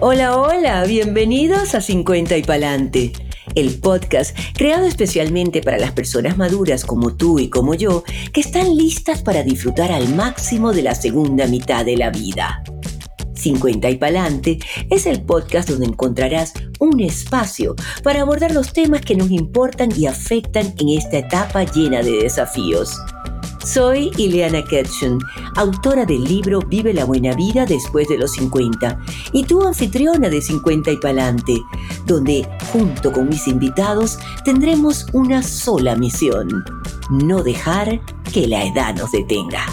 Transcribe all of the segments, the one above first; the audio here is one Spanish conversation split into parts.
Hola, hola, bienvenidos a 50 y Palante, el podcast creado especialmente para las personas maduras como tú y como yo, que están listas para disfrutar al máximo de la segunda mitad de la vida. 50 y Palante es el podcast donde encontrarás un espacio para abordar los temas que nos importan y afectan en esta etapa llena de desafíos. Soy Ileana Ketchum, autora del libro Vive la buena vida después de los 50 y tu anfitriona de 50 y Palante, donde junto con mis invitados tendremos una sola misión, no dejar que la edad nos detenga.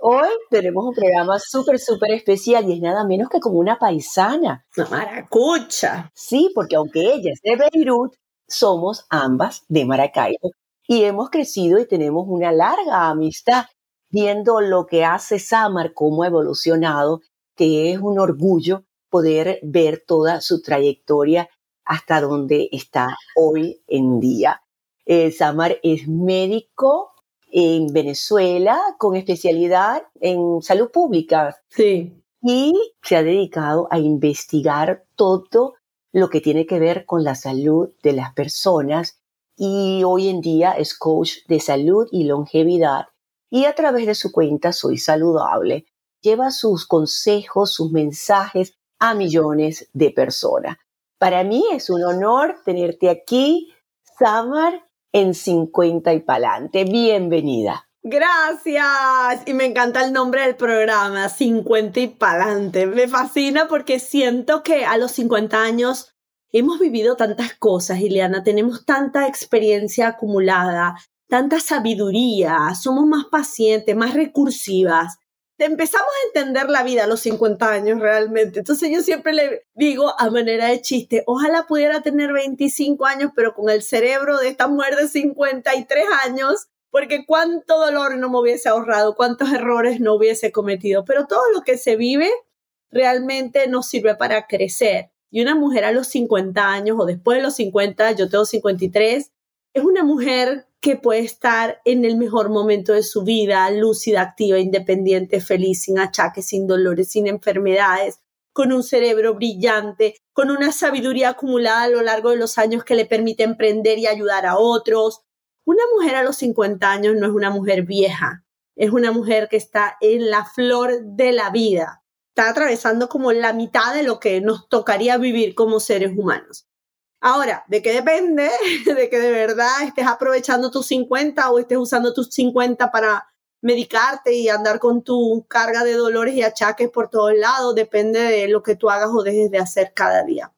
Hoy tenemos un programa súper, súper especial y es nada menos que como una paisana. Una maracucha. Sí, porque aunque ella es de Beirut, somos ambas de Maracaibo y hemos crecido y tenemos una larga amistad viendo lo que hace Samar, cómo ha evolucionado, que es un orgullo poder ver toda su trayectoria hasta donde está hoy en día. Eh, Samar es médico en Venezuela con especialidad en salud pública. Sí. Y se ha dedicado a investigar todo lo que tiene que ver con la salud de las personas y hoy en día es coach de salud y longevidad y a través de su cuenta Soy Saludable lleva sus consejos, sus mensajes a millones de personas. Para mí es un honor tenerte aquí, Samar, en 50 y Palante. Bienvenida. Gracias. Y me encanta el nombre del programa, 50 y pa'lante. Me fascina porque siento que a los 50 años hemos vivido tantas cosas, Ileana, tenemos tanta experiencia acumulada, tanta sabiduría, somos más pacientes, más recursivas. Empezamos a entender la vida a los 50 años realmente. Entonces yo siempre le digo a manera de chiste, ojalá pudiera tener 25 años, pero con el cerebro de esta mujer de 53 años porque cuánto dolor no me hubiese ahorrado, cuántos errores no hubiese cometido, pero todo lo que se vive realmente nos sirve para crecer. Y una mujer a los 50 años o después de los 50, yo tengo 53, es una mujer que puede estar en el mejor momento de su vida, lúcida, activa, independiente, feliz, sin achaques, sin dolores, sin enfermedades, con un cerebro brillante, con una sabiduría acumulada a lo largo de los años que le permite emprender y ayudar a otros, una mujer a los 50 años no es una mujer vieja, es una mujer que está en la flor de la vida, está atravesando como la mitad de lo que nos tocaría vivir como seres humanos. Ahora, ¿de qué depende? De que de verdad estés aprovechando tus 50 o estés usando tus 50 para medicarte y andar con tu carga de dolores y achaques por todos lados, depende de lo que tú hagas o dejes de hacer cada día.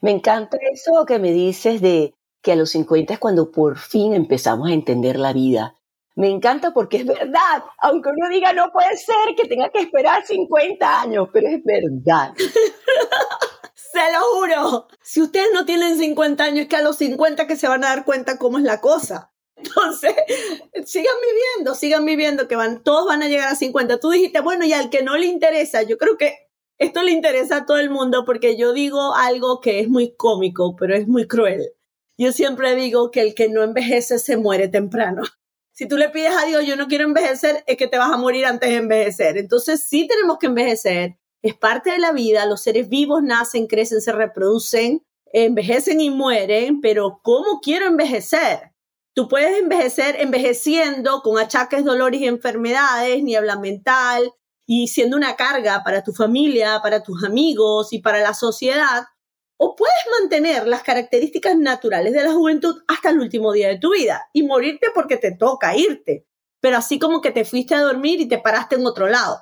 Me encanta eso que me dices de que a los 50 es cuando por fin empezamos a entender la vida. Me encanta porque es verdad, aunque uno diga no puede ser que tenga que esperar 50 años, pero es verdad. se lo juro. Si ustedes no tienen 50 años, es que a los 50 que se van a dar cuenta cómo es la cosa. Entonces, sigan viviendo, sigan viviendo, que van, todos van a llegar a 50. Tú dijiste, bueno, y al que no le interesa, yo creo que esto le interesa a todo el mundo porque yo digo algo que es muy cómico, pero es muy cruel. Yo siempre digo que el que no envejece se muere temprano. Si tú le pides a Dios, yo no quiero envejecer, es que te vas a morir antes de envejecer. Entonces sí tenemos que envejecer. Es parte de la vida. Los seres vivos nacen, crecen, se reproducen, envejecen y mueren. Pero ¿cómo quiero envejecer? Tú puedes envejecer envejeciendo con achaques, dolores y enfermedades, niebla mental y siendo una carga para tu familia, para tus amigos y para la sociedad o puedes mantener las características naturales de la juventud hasta el último día de tu vida y morirte porque te toca irte, pero así como que te fuiste a dormir y te paraste en otro lado.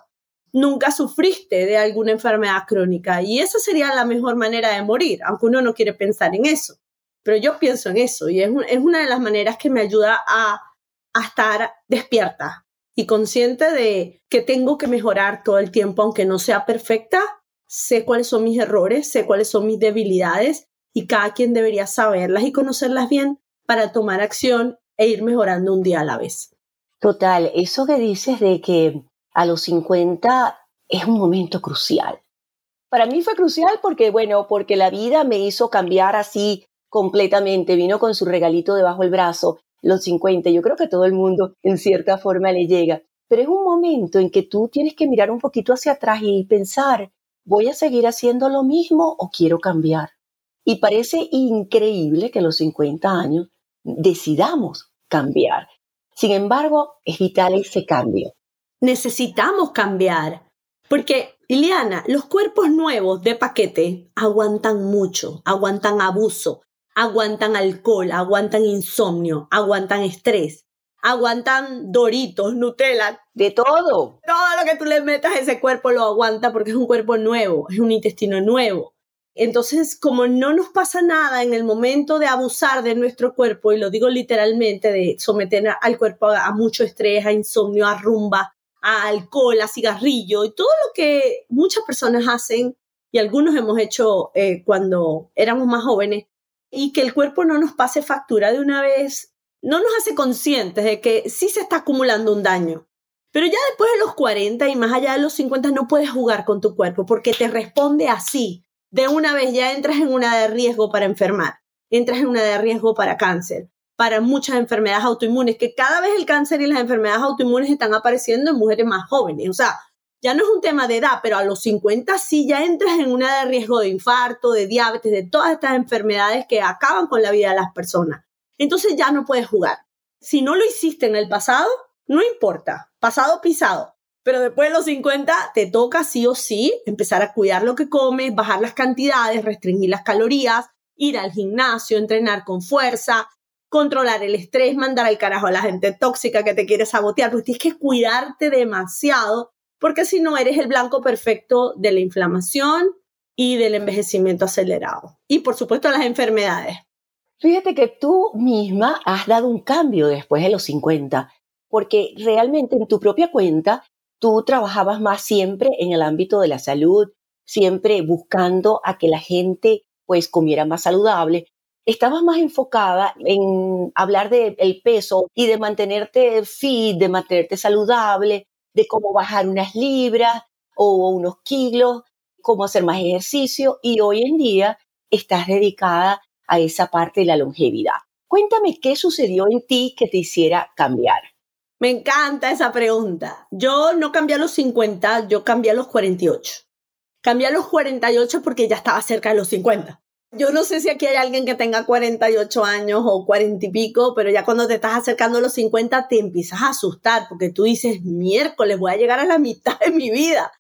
Nunca sufriste de alguna enfermedad crónica y esa sería la mejor manera de morir, aunque uno no quiere pensar en eso. Pero yo pienso en eso y es, una de las maneras que me ayuda a, estar despierta y consciente de que tengo que mejorar todo el tiempo, aunque no sea perfecta, sé cuáles son mis errores, sé cuáles son mis debilidades y cada quien debería saberlas y conocerlas bien para tomar acción e ir mejorando un día a la vez. Total, eso que dices de que a los 50 es un momento crucial. Para mí fue crucial porque, bueno, porque la vida me hizo cambiar así completamente, vino con su regalito debajo del brazo, los 50, yo creo que todo el mundo en cierta forma le llega, pero es un momento en que tú tienes que mirar un poquito hacia atrás y pensar, ¿voy a seguir haciendo lo mismo o quiero cambiar? Y parece increíble que a los 50 años decidamos cambiar. Sin embargo, es vital ese cambio. Necesitamos cambiar, porque, Liliana, los cuerpos nuevos de paquete aguantan mucho, aguantan abuso, aguantan alcohol, aguantan insomnio, aguantan estrés, aguantan doritos, Nutella. De todo. Todo lo que tú le metas a ese cuerpo lo aguanta porque es un cuerpo nuevo, es un intestino nuevo. Entonces, como no nos pasa nada en el momento de abusar de nuestro cuerpo, y lo digo literalmente, de someter al cuerpo a, mucho estrés, a insomnio, a rumba, a alcohol, a cigarrillo, y todo lo que muchas personas hacen, y algunos hemos hecho eh, cuando éramos más jóvenes, y que el cuerpo no nos pase factura de una vez, no nos hace conscientes de que sí se está acumulando un daño. Pero ya después de los 40 y más allá de los 50 no puedes jugar con tu cuerpo porque te responde así de una vez ya entras en una de riesgo para enfermar, entras en una de riesgo para cáncer, para muchas enfermedades autoinmunes, que cada vez el cáncer y las enfermedades autoinmunes están apareciendo en mujeres más jóvenes. O sea, ya no es un tema de edad, pero a los 50 sí ya entras en una de riesgo de infarto, de diabetes, de todas estas enfermedades que acaban con la vida de las personas. Entonces ya no puedes jugar. Si no lo hiciste en el pasado, no importa, pasado pisado. Pero después de los 50 te toca sí o sí empezar a cuidar lo que comes, bajar las cantidades, restringir las calorías, ir al gimnasio, entrenar con fuerza, controlar el estrés, mandar al carajo a la gente tóxica que te quiere sabotear, porque tienes que cuidarte demasiado, porque si no eres el blanco perfecto de la inflamación y del envejecimiento acelerado. Y por supuesto las enfermedades. Fíjate que tú misma has dado un cambio después de los 50, porque realmente en tu propia cuenta tú trabajabas más siempre en el ámbito de la salud, siempre buscando a que la gente pues comiera más saludable. Estabas más enfocada en hablar del peso y de mantenerte fit, de mantenerte saludable, de cómo bajar unas libras o unos kilos, cómo hacer más ejercicio y hoy en día estás dedicada a esa parte de la longevidad. Cuéntame qué sucedió en ti que te hiciera cambiar. Me encanta esa pregunta. Yo no cambié a los 50, yo cambié a los 48. Cambié a los 48 porque ya estaba cerca de los 50. Yo no sé si aquí hay alguien que tenga 48 años o 40 y pico, pero ya cuando te estás acercando a los 50 te empiezas a asustar porque tú dices, miércoles, voy a llegar a la mitad de mi vida.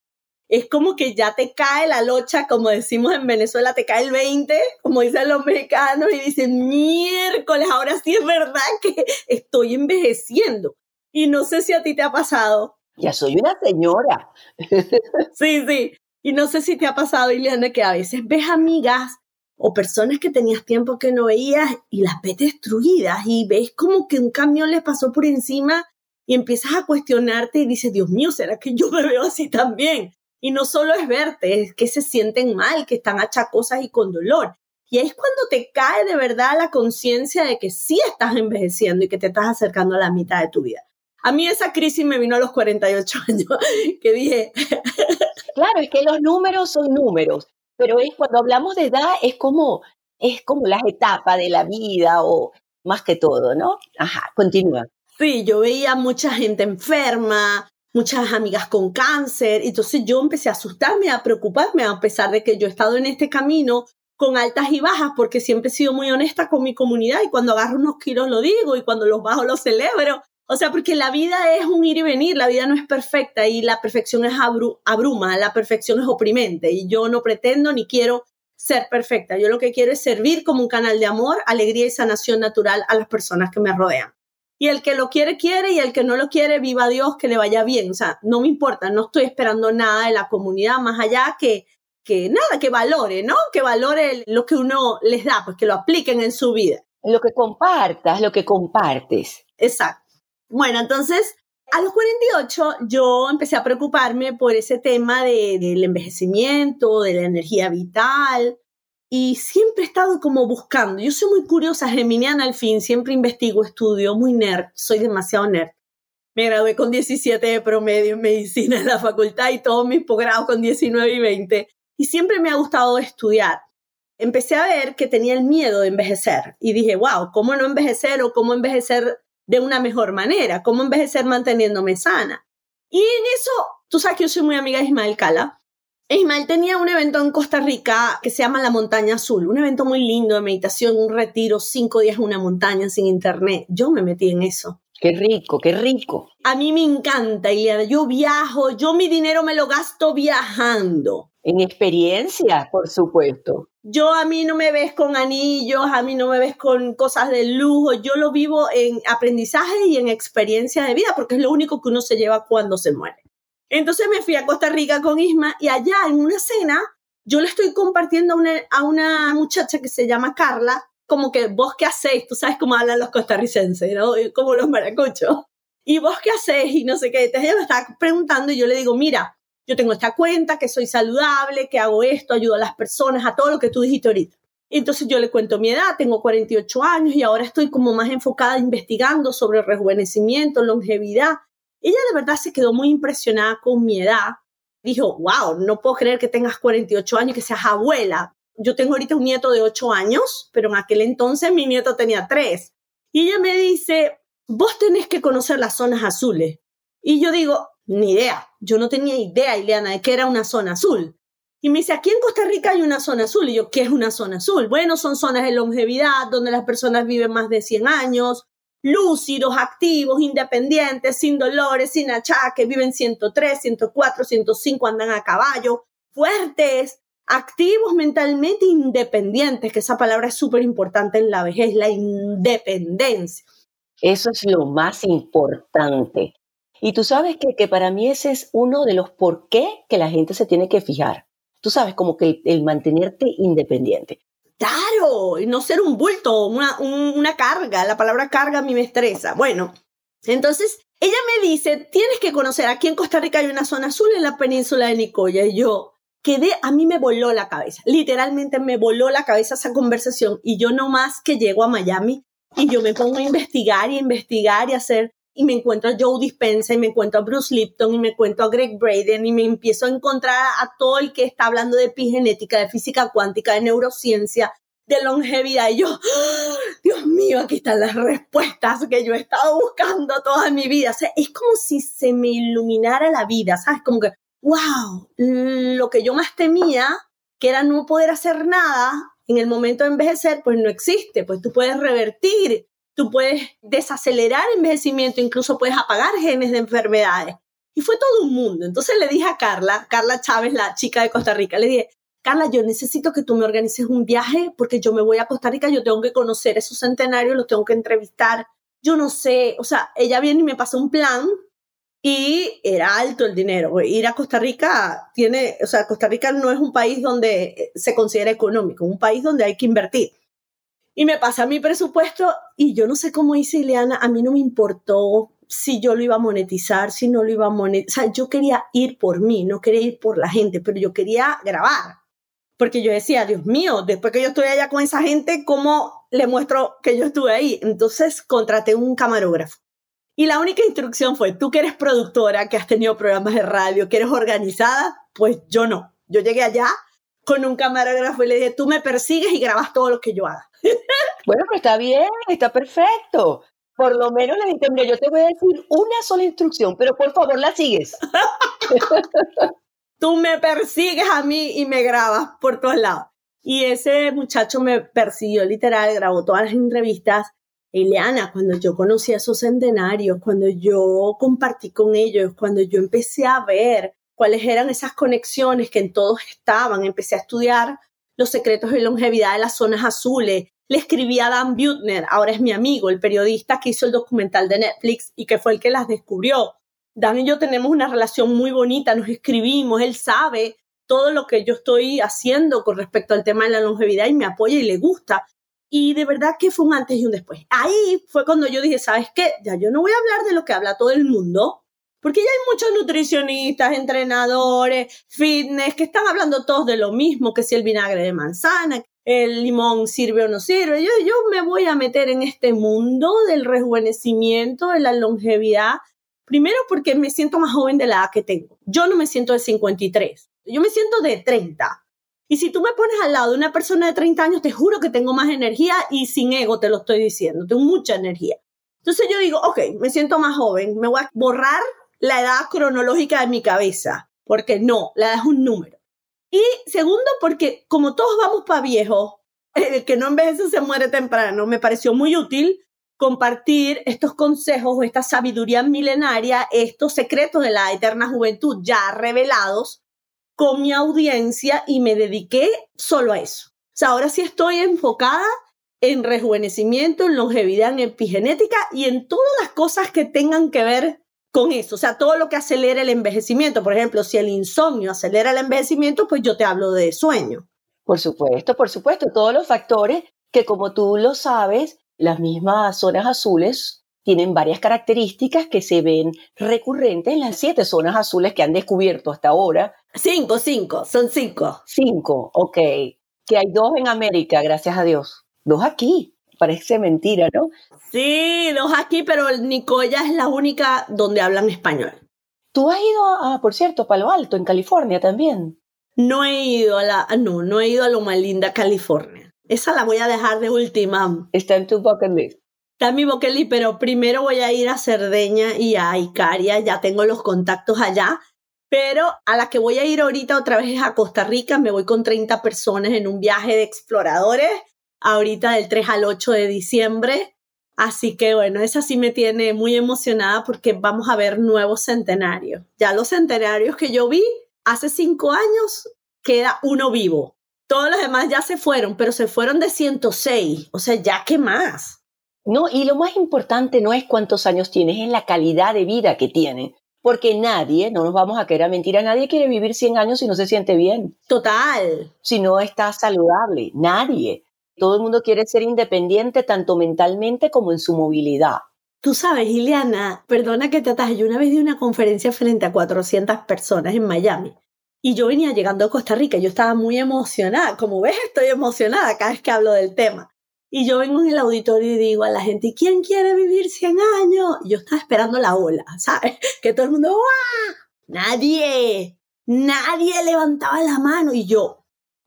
Es como que ya te cae la locha, como decimos en Venezuela, te cae el 20, como dicen los mexicanos, y dicen, miércoles, ahora sí es verdad que estoy envejeciendo. Y no sé si a ti te ha pasado. Ya soy una señora. sí, sí. Y no sé si te ha pasado, Ileana, que a veces ves amigas o personas que tenías tiempo que no veías y las ves destruidas y ves como que un camión les pasó por encima y empiezas a cuestionarte y dices, Dios mío, ¿será que yo me veo así también? Y no solo es verte, es que se sienten mal, que están achacosas y con dolor. Y es cuando te cae de verdad la conciencia de que sí estás envejeciendo y que te estás acercando a la mitad de tu vida. A mí esa crisis me vino a los 48 años, que dije... Claro, es que los números son números, pero es cuando hablamos de edad es como, es como las etapas de la vida o más que todo, ¿no? Ajá, continúa. Sí, yo veía mucha gente enferma, muchas amigas con cáncer, entonces yo empecé a asustarme, a preocuparme, a pesar de que yo he estado en este camino con altas y bajas, porque siempre he sido muy honesta con mi comunidad y cuando agarro unos kilos lo digo y cuando los bajo los celebro, o sea, porque la vida es un ir y venir, la vida no es perfecta y la perfección es abruma, la perfección es oprimente y yo no pretendo ni quiero ser perfecta. Yo lo que quiero es servir como un canal de amor, alegría y sanación natural a las personas que me rodean. Y el que lo quiere, quiere, y el que no lo quiere, viva Dios, que le vaya bien. O sea, no me importa, no estoy esperando nada de la comunidad más allá que, que nada, que valore, ¿no? Que valore lo que uno les da, pues que lo apliquen en su vida. Lo que compartas, lo que compartes. Exacto. Bueno, entonces, a los 48 yo empecé a preocuparme por ese tema del envejecimiento, de la energía vital, y siempre he estado como buscando. Yo soy muy curiosa, geminiana al fin, siempre investigo, estudio, muy nerd, soy demasiado nerd. Me gradué con 17 de promedio en medicina en la facultad y todos mis posgrados con 19 y 20. Y siempre me ha gustado estudiar. Empecé a ver que tenía el miedo de envejecer y dije, wow, ¿cómo no envejecer o cómo envejecer de una mejor manera, cómo envejecer manteniéndome sana. Y en eso, tú sabes que yo soy muy amiga de Ismael Cala. Ismael tenía un evento en Costa Rica que se llama La Montaña Azul, un evento muy lindo de meditación, un retiro, cinco días en una montaña sin internet. Yo me metí en eso. Qué rico, qué rico. A mí me encanta, Ileana. Yo viajo, yo mi dinero me lo gasto viajando. En experiencia, por supuesto. Yo a mí no me ves con anillos, a mí no me ves con cosas de lujo, yo lo vivo en aprendizaje y en experiencia de vida, porque es lo único que uno se lleva cuando se muere. Entonces me fui a Costa Rica con Isma y allá en una cena yo le estoy compartiendo a una, a una muchacha que se llama Carla, como que vos qué hacéis, tú sabes cómo hablan los costarricenses, ¿no? Como los maracuchos. Y vos qué hacéis y no sé qué. Entonces ella me está preguntando y yo le digo, mira, yo tengo esta cuenta, que soy saludable, que hago esto, ayudo a las personas, a todo lo que tú dijiste ahorita. Entonces yo le cuento mi edad, tengo 48 años y ahora estoy como más enfocada investigando sobre rejuvenecimiento, longevidad. Ella de verdad se quedó muy impresionada con mi edad. Dijo, wow, no puedo creer que tengas 48 años que seas abuela. Yo tengo ahorita un nieto de 8 años, pero en aquel entonces mi nieto tenía 3. Y ella me dice, vos tenés que conocer las zonas azules. Y yo digo, ni idea. Yo no tenía idea, Ileana, de que era una zona azul. Y me dice, aquí en Costa Rica hay una zona azul. Y yo, ¿qué es una zona azul? Bueno, son zonas de longevidad donde las personas viven más de 100 años, lúcidos, activos, independientes, sin dolores, sin achaques, viven 103, 104, 105, andan a caballo, fuertes, activos mentalmente, independientes, que esa palabra es súper importante en la vejez, la independencia. Eso es lo más importante. Y tú sabes que, que para mí ese es uno de los por qué que la gente se tiene que fijar. Tú sabes, como que el, mantenerte independiente. Claro, no ser un bulto, una, carga. La palabra carga a mí me estresa. Bueno, entonces ella me dice, tienes que conocer, aquí en Costa Rica hay una zona azul en la península de Nicoya. Y yo quedé, a mí me voló la cabeza. Literalmente me voló la cabeza esa conversación. Y yo no más que llego a Miami y yo me pongo a investigar y investigar y hacer y me encuentro a Joe Dispenza y me encuentro a Bruce Lipton y me encuentro a Greg Braden y me empiezo a encontrar a todo el que está hablando de epigenética, de física cuántica, de neurociencia, de longevidad. Y yo, ¡Ah! Dios mío, aquí están las respuestas que yo he estado buscando toda mi vida. O sea, es como si se me iluminara la vida, ¿sabes? Como que, wow, lo que yo más temía, que era no poder hacer nada en el momento de envejecer, pues no existe. Pues tú puedes revertir tú puedes desacelerar el envejecimiento, incluso puedes apagar genes de enfermedades. Y fue todo un mundo. Entonces le dije a Carla, Carla Chávez, la chica de Costa Rica, le dije, Carla, yo necesito que tú me organices un viaje porque yo me voy a Costa Rica, yo tengo que conocer esos centenarios, los tengo que entrevistar. Yo no sé, o sea, ella viene y me pasó un plan y era alto el dinero. Ir a Costa Rica tiene, o sea, Costa Rica no es un país donde se considera económico, un país donde hay que invertir. Y me pasa mi presupuesto y yo no sé cómo hice Ileana, a mí no me importó si yo lo iba a monetizar, si no lo iba a monetizar. O sea, yo quería ir por mí, no quería ir por la gente, pero yo quería grabar. Porque yo decía, Dios mío, después que yo estoy allá con esa gente, ¿cómo le muestro que yo estuve ahí? Entonces contraté un camarógrafo. Y la única instrucción fue, tú que eres productora, que has tenido programas de radio, que eres organizada, pues yo no. Yo llegué allá con un camarógrafo y le dije, tú me persigues y grabas todo lo que yo haga. Bueno, pero está bien, está perfecto. Por lo menos le dije, yo te voy a decir una sola instrucción, pero por favor la sigues. tú me persigues a mí y me grabas por todos lados. Y ese muchacho me persiguió literal, grabó todas las entrevistas. Ileana, cuando yo conocí a esos centenarios, cuando yo compartí con ellos, cuando yo empecé a ver cuáles eran esas conexiones que en todos estaban. Empecé a estudiar los secretos de longevidad de las zonas azules. Le escribí a Dan Butner, ahora es mi amigo, el periodista que hizo el documental de Netflix y que fue el que las descubrió. Dan y yo tenemos una relación muy bonita, nos escribimos, él sabe todo lo que yo estoy haciendo con respecto al tema de la longevidad y me apoya y le gusta. Y de verdad que fue un antes y un después. Ahí fue cuando yo dije, ¿sabes qué? Ya yo no voy a hablar de lo que habla todo el mundo, porque ya hay muchos nutricionistas, entrenadores, fitness, que están hablando todos de lo mismo, que si el vinagre de manzana, el limón sirve o no sirve. Yo, yo me voy a meter en este mundo del rejuvenecimiento, de la longevidad, primero porque me siento más joven de la edad que tengo. Yo no me siento de 53, yo me siento de 30. Y si tú me pones al lado de una persona de 30 años, te juro que tengo más energía y sin ego te lo estoy diciendo, tengo mucha energía. Entonces yo digo, ok, me siento más joven, me voy a borrar la edad cronológica de mi cabeza, porque no, la edad es un número. Y segundo, porque como todos vamos para viejo, el que no envejece se muere temprano, me pareció muy útil compartir estos consejos esta sabiduría milenaria, estos secretos de la eterna juventud ya revelados con mi audiencia y me dediqué solo a eso. O sea, ahora sí estoy enfocada en rejuvenecimiento, en longevidad, en epigenética y en todas las cosas que tengan que ver con eso. O sea, todo lo que acelera el envejecimiento. Por ejemplo, si el insomnio acelera el envejecimiento, pues yo te hablo de sueño. Por supuesto, por supuesto. Todos los factores que, como tú lo sabes, las mismas zonas azules tienen varias características que se ven recurrentes en las siete zonas azules que han descubierto hasta ahora. Cinco, cinco, son cinco. Cinco, ok. Que hay dos en América, gracias a Dios. Dos aquí. Parece mentira, ¿no? Sí, dos aquí, pero Nicoya es la única donde hablan español. ¿Tú has ido a, por cierto, Palo Alto, en California también? No he ido a la, no, no he ido a Loma Linda, California. Esa la voy a dejar de última. Está en tu bucket list. Está en mi bucket list, pero primero voy a ir a Cerdeña y a Icaria, ya tengo los contactos allá. Pero a la que voy a ir ahorita otra vez es a Costa Rica, me voy con 30 personas en un viaje de exploradores, ahorita del 3 al 8 de diciembre. Así que bueno, esa sí me tiene muy emocionada porque vamos a ver nuevos centenarios. Ya los centenarios que yo vi hace cinco años, queda uno vivo. Todos los demás ya se fueron, pero se fueron de 106. O sea, ya qué más. No, y lo más importante no es cuántos años tienes, es la calidad de vida que tienen. Porque nadie, no nos vamos a querer mentir, a nadie quiere vivir 100 años si no se siente bien. Total. Si no está saludable. Nadie. Todo el mundo quiere ser independiente tanto mentalmente como en su movilidad. Tú sabes, Ileana, perdona que te ataje, yo una vez di una conferencia frente a 400 personas en Miami y yo venía llegando a Costa Rica, yo estaba muy emocionada, como ves, estoy emocionada cada vez que hablo del tema. Y yo vengo en el auditorio y digo a la gente, ¿quién quiere vivir 100 años? Y yo estaba esperando la ola, ¿sabes? Que todo el mundo, ¡guau! Nadie, nadie levantaba la mano. Y yo,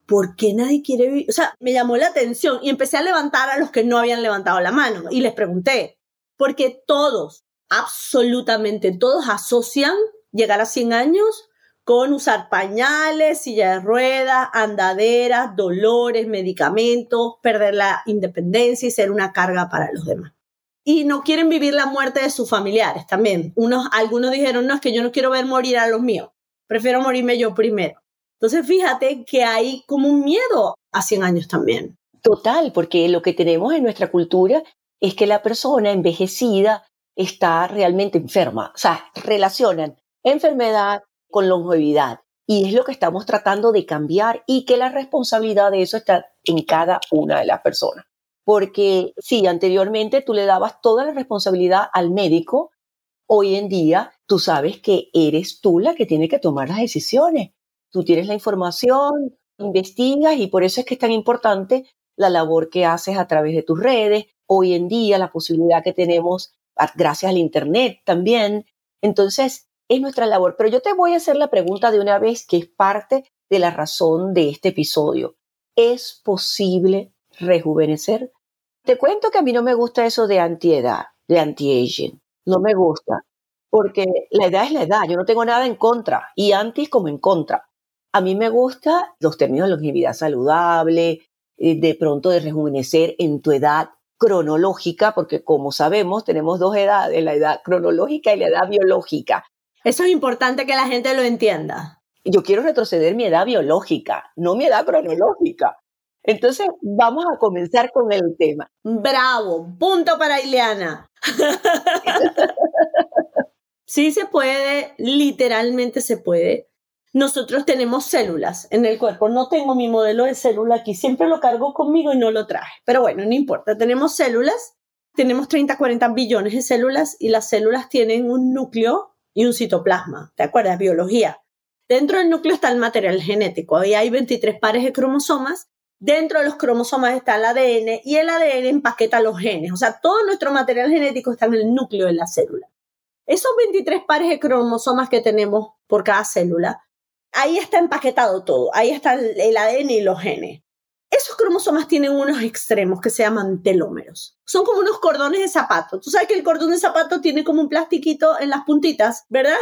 ¿por qué nadie quiere vivir? O sea, me llamó la atención y empecé a levantar a los que no habían levantado la mano. Y les pregunté, porque todos, absolutamente todos asocian llegar a 100 años con usar pañales, silla de ruedas, andaderas, dolores, medicamentos, perder la independencia y ser una carga para los demás. Y no quieren vivir la muerte de sus familiares también. Unos, algunos dijeron, no, es que yo no quiero ver morir a los míos, prefiero morirme yo primero. Entonces, fíjate que hay como un miedo a 100 años también. Total, porque lo que tenemos en nuestra cultura es que la persona envejecida está realmente enferma. O sea, relacionan enfermedad, con longevidad. Y es lo que estamos tratando de cambiar y que la responsabilidad de eso está en cada una de las personas. Porque si anteriormente tú le dabas toda la responsabilidad al médico, hoy en día tú sabes que eres tú la que tiene que tomar las decisiones. Tú tienes la información, investigas y por eso es que es tan importante la labor que haces a través de tus redes. Hoy en día la posibilidad que tenemos gracias al Internet también. Entonces, es nuestra labor. Pero yo te voy a hacer la pregunta de una vez que es parte de la razón de este episodio. ¿Es posible rejuvenecer? Te cuento que a mí no me gusta eso de antiedad, de anti-aging. No me gusta. Porque la edad es la edad. Yo no tengo nada en contra. Y anti como en contra. A mí me gusta los términos de longevidad saludable, eh, de pronto de rejuvenecer en tu edad cronológica, porque como sabemos tenemos dos edades, la edad cronológica y la edad biológica. Eso es importante que la gente lo entienda. Yo quiero retroceder mi edad biológica, no mi edad cronológica. Entonces, vamos a comenzar con el tema. Bravo, punto para Ileana. sí se puede, literalmente se puede. Nosotros tenemos células en el cuerpo. No tengo mi modelo de célula aquí, siempre lo cargo conmigo y no lo traje. Pero bueno, no importa, tenemos células, tenemos 30, 40 billones de células y las células tienen un núcleo y un citoplasma. ¿Te acuerdas? Biología. Dentro del núcleo está el material genético. Ahí hay 23 pares de cromosomas. Dentro de los cromosomas está el ADN y el ADN empaqueta los genes. O sea, todo nuestro material genético está en el núcleo de la célula. Esos 23 pares de cromosomas que tenemos por cada célula, ahí está empaquetado todo. Ahí está el ADN y los genes. esos cromosomas tienen unos extremos que se llaman telómeros. Son como unos cordones de zapato. Tú sabes que el cordón de zapato tiene como un plastiquito en las puntitas, ¿verdad?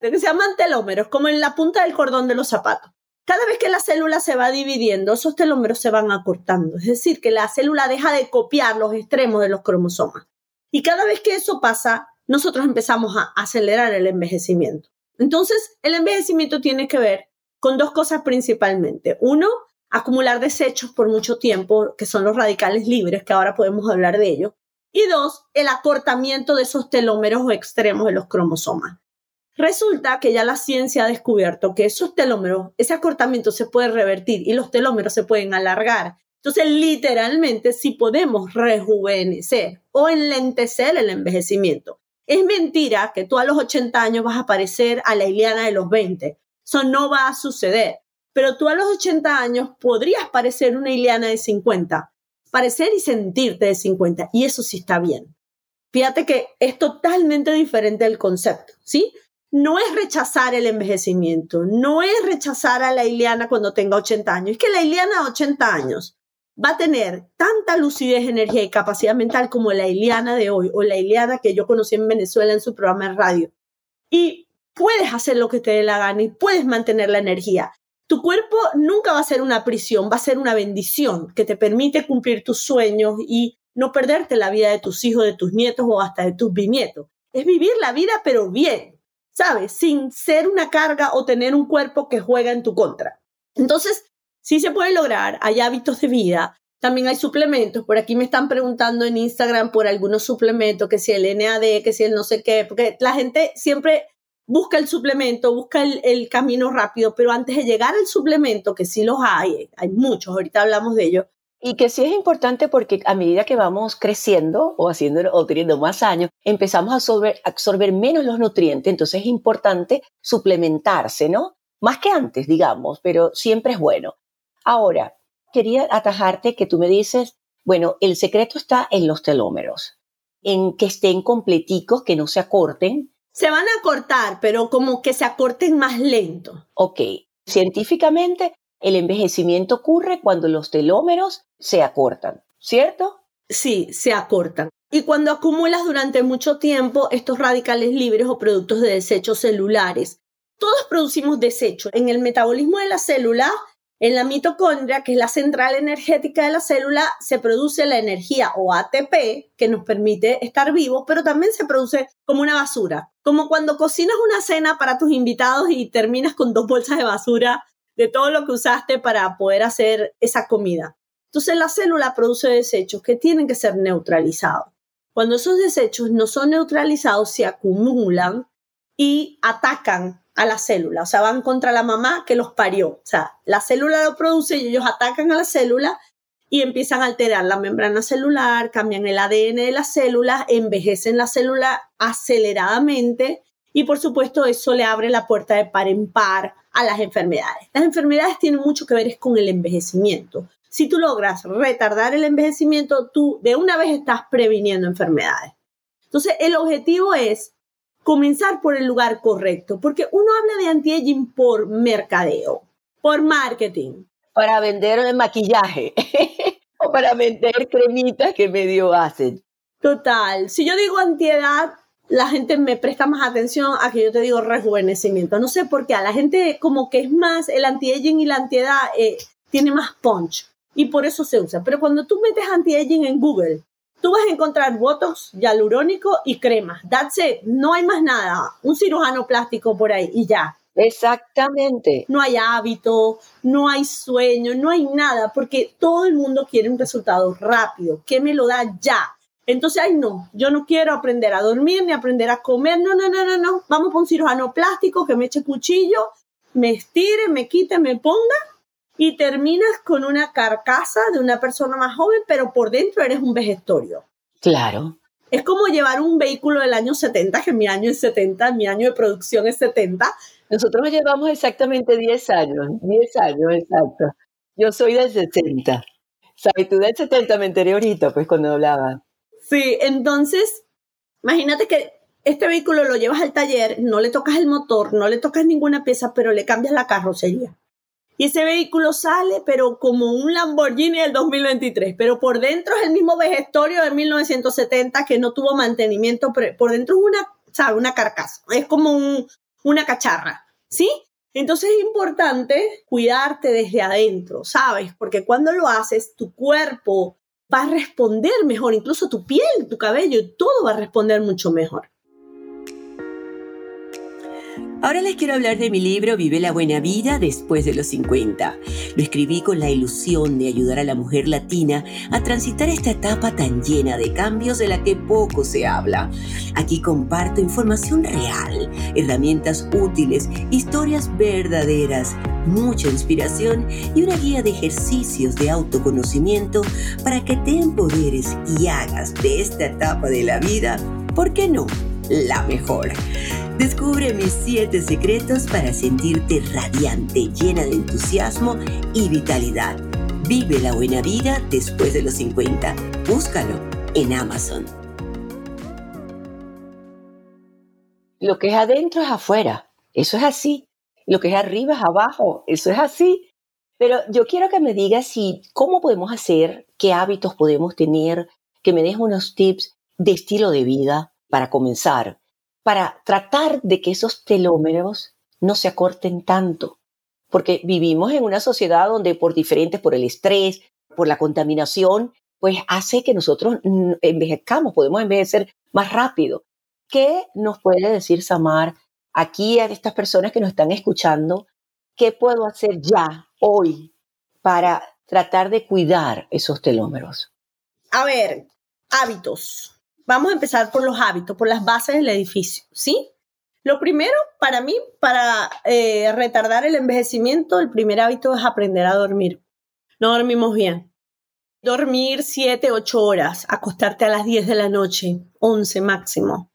Que se llaman telómeros, como en la punta del cordón de los zapatos. Cada vez que la célula se va dividiendo, esos telómeros se van acortando. Es decir, que la célula deja de copiar los extremos de los cromosomas. Y cada vez que eso pasa, nosotros empezamos a acelerar el envejecimiento. Entonces, el envejecimiento tiene que ver con dos cosas principalmente. Uno, acumular desechos por mucho tiempo, que son los radicales libres, que ahora podemos hablar de ello. Y dos, el acortamiento de esos telómeros o extremos de los cromosomas. Resulta que ya la ciencia ha descubierto que esos telómeros, ese acortamiento se puede revertir y los telómeros se pueden alargar. Entonces, literalmente, sí podemos rejuvenecer o enlentecer el envejecimiento. Es mentira que tú a los 80 años vas a parecer a la Iliana de los 20. Eso no va a suceder. Pero tú a los 80 años podrías parecer una Iliana de 50, parecer y sentirte de 50, y eso sí está bien. Fíjate que es totalmente diferente el concepto, ¿sí? No es rechazar el envejecimiento, no es rechazar a la Iliana cuando tenga 80 años, es que la Iliana de 80 años va a tener tanta lucidez, energía y capacidad mental como la Iliana de hoy o la Iliana que yo conocí en Venezuela en su programa de radio. Y puedes hacer lo que te dé la gana y puedes mantener la energía. Tu cuerpo nunca va a ser una prisión, va a ser una bendición que te permite cumplir tus sueños y no perderte la vida de tus hijos, de tus nietos o hasta de tus bisnietos. Es vivir la vida pero bien, ¿sabes? Sin ser una carga o tener un cuerpo que juega en tu contra. Entonces, sí se puede lograr, hay hábitos de vida, también hay suplementos. Por aquí me están preguntando en Instagram por algunos suplementos, que si el NAD, que si el no sé qué, porque la gente siempre busca el suplemento, busca el, camino rápido, pero antes de llegar al suplemento, que sí los hay, hay muchos, ahorita hablamos de ellos. Y que sí es importante porque a medida que vamos creciendo o haciendo o teniendo más años, empezamos a absorber, absorber menos los nutrientes, entonces es importante suplementarse, ¿no? Más que antes, digamos, pero siempre es bueno. Ahora, quería atajarte que tú me dices, bueno, el secreto está en los telómeros, en que estén completicos, que no se acorten, se van a cortar, pero como que se acorten más lento. Ok, científicamente el envejecimiento ocurre cuando los telómeros se acortan, ¿cierto? Sí, se acortan. Y cuando acumulas durante mucho tiempo estos radicales libres o productos de desechos celulares, todos producimos desechos. En el metabolismo de la célula en la mitocondria, que es la central energética de la célula, se produce la energía o ATP, que nos permite estar vivos, pero también se produce como una basura. Como cuando cocinas una cena para tus invitados y terminas con dos bolsas de basura de todo lo que usaste para poder hacer esa comida. Entonces la célula produce desechos que tienen que ser neutralizados. Cuando esos desechos no son neutralizados, se acumulan y atacan a la célula, o sea, van contra la mamá que los parió. O sea, la célula lo produce y ellos atacan a la célula y empiezan a alterar la membrana celular, cambian el ADN de la célula, envejecen la célula aceleradamente y por supuesto eso le abre la puerta de par en par a las enfermedades. Las enfermedades tienen mucho que ver con el envejecimiento. Si tú logras retardar el envejecimiento, tú de una vez estás previniendo enfermedades. Entonces, el objetivo es comenzar por el lugar correcto, porque uno habla de anti-aging por mercadeo, por marketing. Para vender maquillaje o para vender cremitas que medio hacen. Total. Si yo digo antiedad, la gente me presta más atención a que yo te digo rejuvenecimiento. No sé por qué. A la gente como que es más, el anti-aging y la antiedad eh, tiene más punch. Y por eso se usa. Pero cuando tú metes anti-aging en Google tú vas a encontrar botox hialurónico y cremas. That's it. No hay más nada. Un cirujano plástico por ahí y ya. Exactamente. No hay hábito, no hay sueño, no hay nada, porque todo el mundo quiere un resultado rápido, que me lo da ya. Entonces, ay, no, yo no quiero aprender a dormir ni aprender a comer, no, no, no, no, no. Vamos con un cirujano plástico que me eche cuchillo, me estire, me quite, me ponga y terminas con una carcasa de una persona más joven, pero por dentro eres un vegetorio. Claro. Es como llevar un vehículo del año 70, que mi año es 70, mi año de producción es 70. Nosotros llevamos exactamente 10 años, 10 años, exacto. Yo soy del 60. ¿Sabes? Tú del 70 me enteré ahorita, pues, cuando hablaba. Sí, entonces, imagínate que este vehículo lo llevas al taller, no le tocas el motor, no le tocas ninguna pieza, pero le cambias la carrocería y ese vehículo sale, pero como un Lamborghini del 2023, pero por dentro es el mismo vejestorio de 1970 que no tuvo mantenimiento, por dentro es una, ¿sabe? Una carcasa, es como un, una cacharra, ¿sí? Entonces es importante cuidarte desde adentro, ¿sabes? Porque cuando lo haces, tu cuerpo va a responder mejor, incluso tu piel, tu cabello, todo va a responder mucho mejor. Ahora les quiero hablar de mi libro Vive la buena vida después de los 50. Lo escribí con la ilusión de ayudar a la mujer latina a transitar esta etapa tan llena de cambios de la que poco se habla. Aquí comparto información real, herramientas útiles, historias verdaderas, mucha inspiración y una guía de ejercicios de autoconocimiento para que te empoderes y hagas de esta etapa de la vida, ¿por qué no? La mejor. Descubre mis 7 secretos para sentirte radiante, llena de entusiasmo y vitalidad. Vive la buena vida después de los 50. Búscalo en Amazon. Lo que es adentro es afuera. Eso es así. Lo que es arriba es abajo. Eso es así. Pero yo quiero que me digas si cómo podemos hacer, qué hábitos podemos tener, que me des unos tips de estilo de vida para comenzar para tratar de que esos telómeros no se acorten tanto. Porque vivimos en una sociedad donde por diferentes, por el estrés, por la contaminación, pues hace que nosotros envejezcamos, podemos envejecer más rápido. ¿Qué nos puede decir Samar aquí a estas personas que nos están escuchando? ¿Qué puedo hacer ya, hoy, para tratar de cuidar esos telómeros? A ver, hábitos. Vamos a empezar por los hábitos, por las bases del edificio, ¿sí? Lo primero, para mí, para eh, retardar el envejecimiento, el primer hábito es aprender a dormir. No dormimos bien. Dormir 7, 8 horas, acostarte a las 10 de la noche, 11 máximo.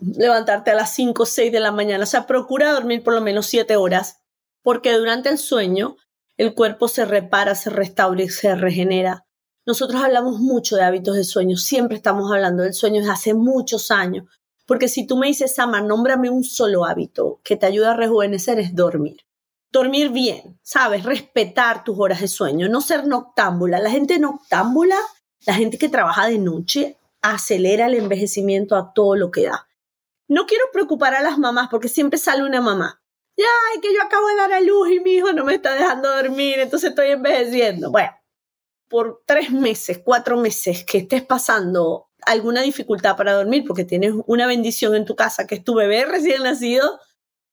Levantarte a las 5, 6 de la mañana. O sea, procura dormir por lo menos 7 horas, porque durante el sueño el cuerpo se repara, se restaura y se regenera. Nosotros hablamos mucho de hábitos de sueño, siempre estamos hablando del sueño desde hace muchos años, porque si tú me dices, Sama, nómbrame un solo hábito que te ayuda a rejuvenecer, es dormir. Dormir bien, ¿sabes? Respetar tus horas de sueño, no ser noctámbula. La gente noctámbula, la gente que trabaja de noche, acelera el envejecimiento a todo lo que da. No quiero preocupar a las mamás porque siempre sale una mamá. Ya, que yo acabo de dar a luz y mi hijo no me está dejando dormir, entonces estoy envejeciendo. Bueno, por tres meses, cuatro meses que estés pasando alguna dificultad para dormir porque tienes una bendición en tu casa que es tu bebé recién nacido,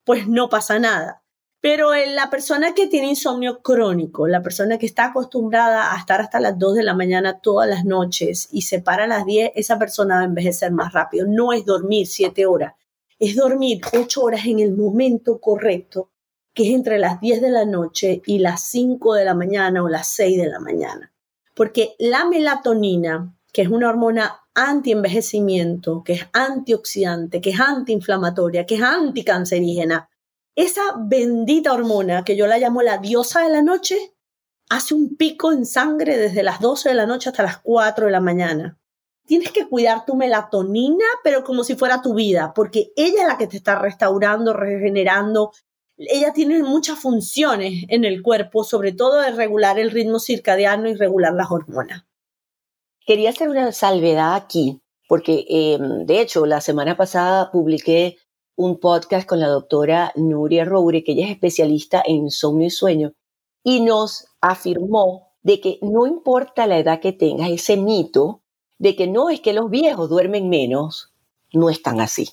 pues no pasa nada. Pero en la persona que tiene insomnio crónico, la persona que está acostumbrada a estar hasta las 2 de la mañana todas las noches y se para a las 10, esa persona va a envejecer más rápido. No es dormir 7 horas, es dormir 8 horas en el momento correcto, que es entre las 10 de la noche y las 5 de la mañana o las 6 de la mañana porque la melatonina, que es una hormona anti-envejecimiento, que es antioxidante, que es antiinflamatoria, que es anticancerígena, esa bendita hormona que yo la llamo la diosa de la noche, hace un pico en sangre desde las 12 de la noche hasta las 4 de la mañana. Tienes que cuidar tu melatonina, pero como si fuera tu vida, porque ella es la que te está restaurando, regenerando, ella tiene muchas funciones en el cuerpo, sobre todo de regular el ritmo circadiano y regular las hormonas. Quería hacer una salvedad aquí, porque em, de hecho la semana pasada publiqué un podcast con la doctora Nuria Roure, que ella es especialista en insomnio y sueño, y nos afirmó de que no importa la edad que tengas, ese mito de que no es que los viejos duermen menos, no es tan así.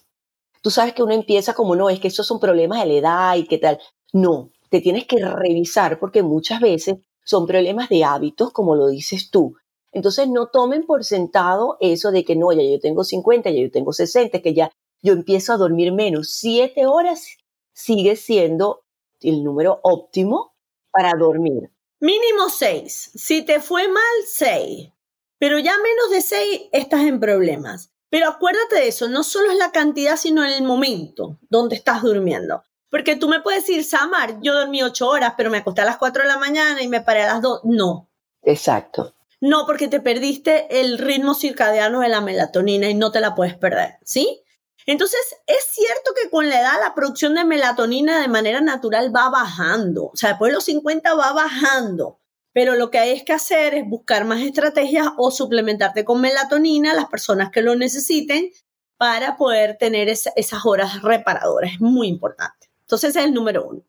Tú sabes que uno empieza como, no, es que esos son problemas de la edad y qué tal. No, te tienes que revisar porque muchas veces son problemas de hábitos, como lo dices tú. Entonces no tomen por sentado eso de que no, ya yo tengo 50, ya yo tengo 60, que ya yo empiezo a dormir menos. Siete horas sigue siendo el número óptimo para dormir. Mínimo seis. Si te fue mal, seis. Pero ya menos de seis estás en problemas. Pero acuérdate de eso, no solo es la cantidad, sino el momento donde estás durmiendo. Porque tú me puedes decir, Samar, yo dormí ocho horas, pero me acosté a las cuatro de la mañana y me paré a las dos. No. Exacto. No, porque te perdiste el ritmo circadiano de la melatonina y no te la puedes perder, ¿sí? Entonces, es cierto que con la edad la producción de melatonina de manera natural va bajando. O sea, después de los 50 va bajando. Pero lo que hay que hacer es buscar más estrategias o suplementarte con melatonina las personas que lo necesiten para poder tener esas horas reparadoras. Es muy importante. Entonces, ese es el número uno.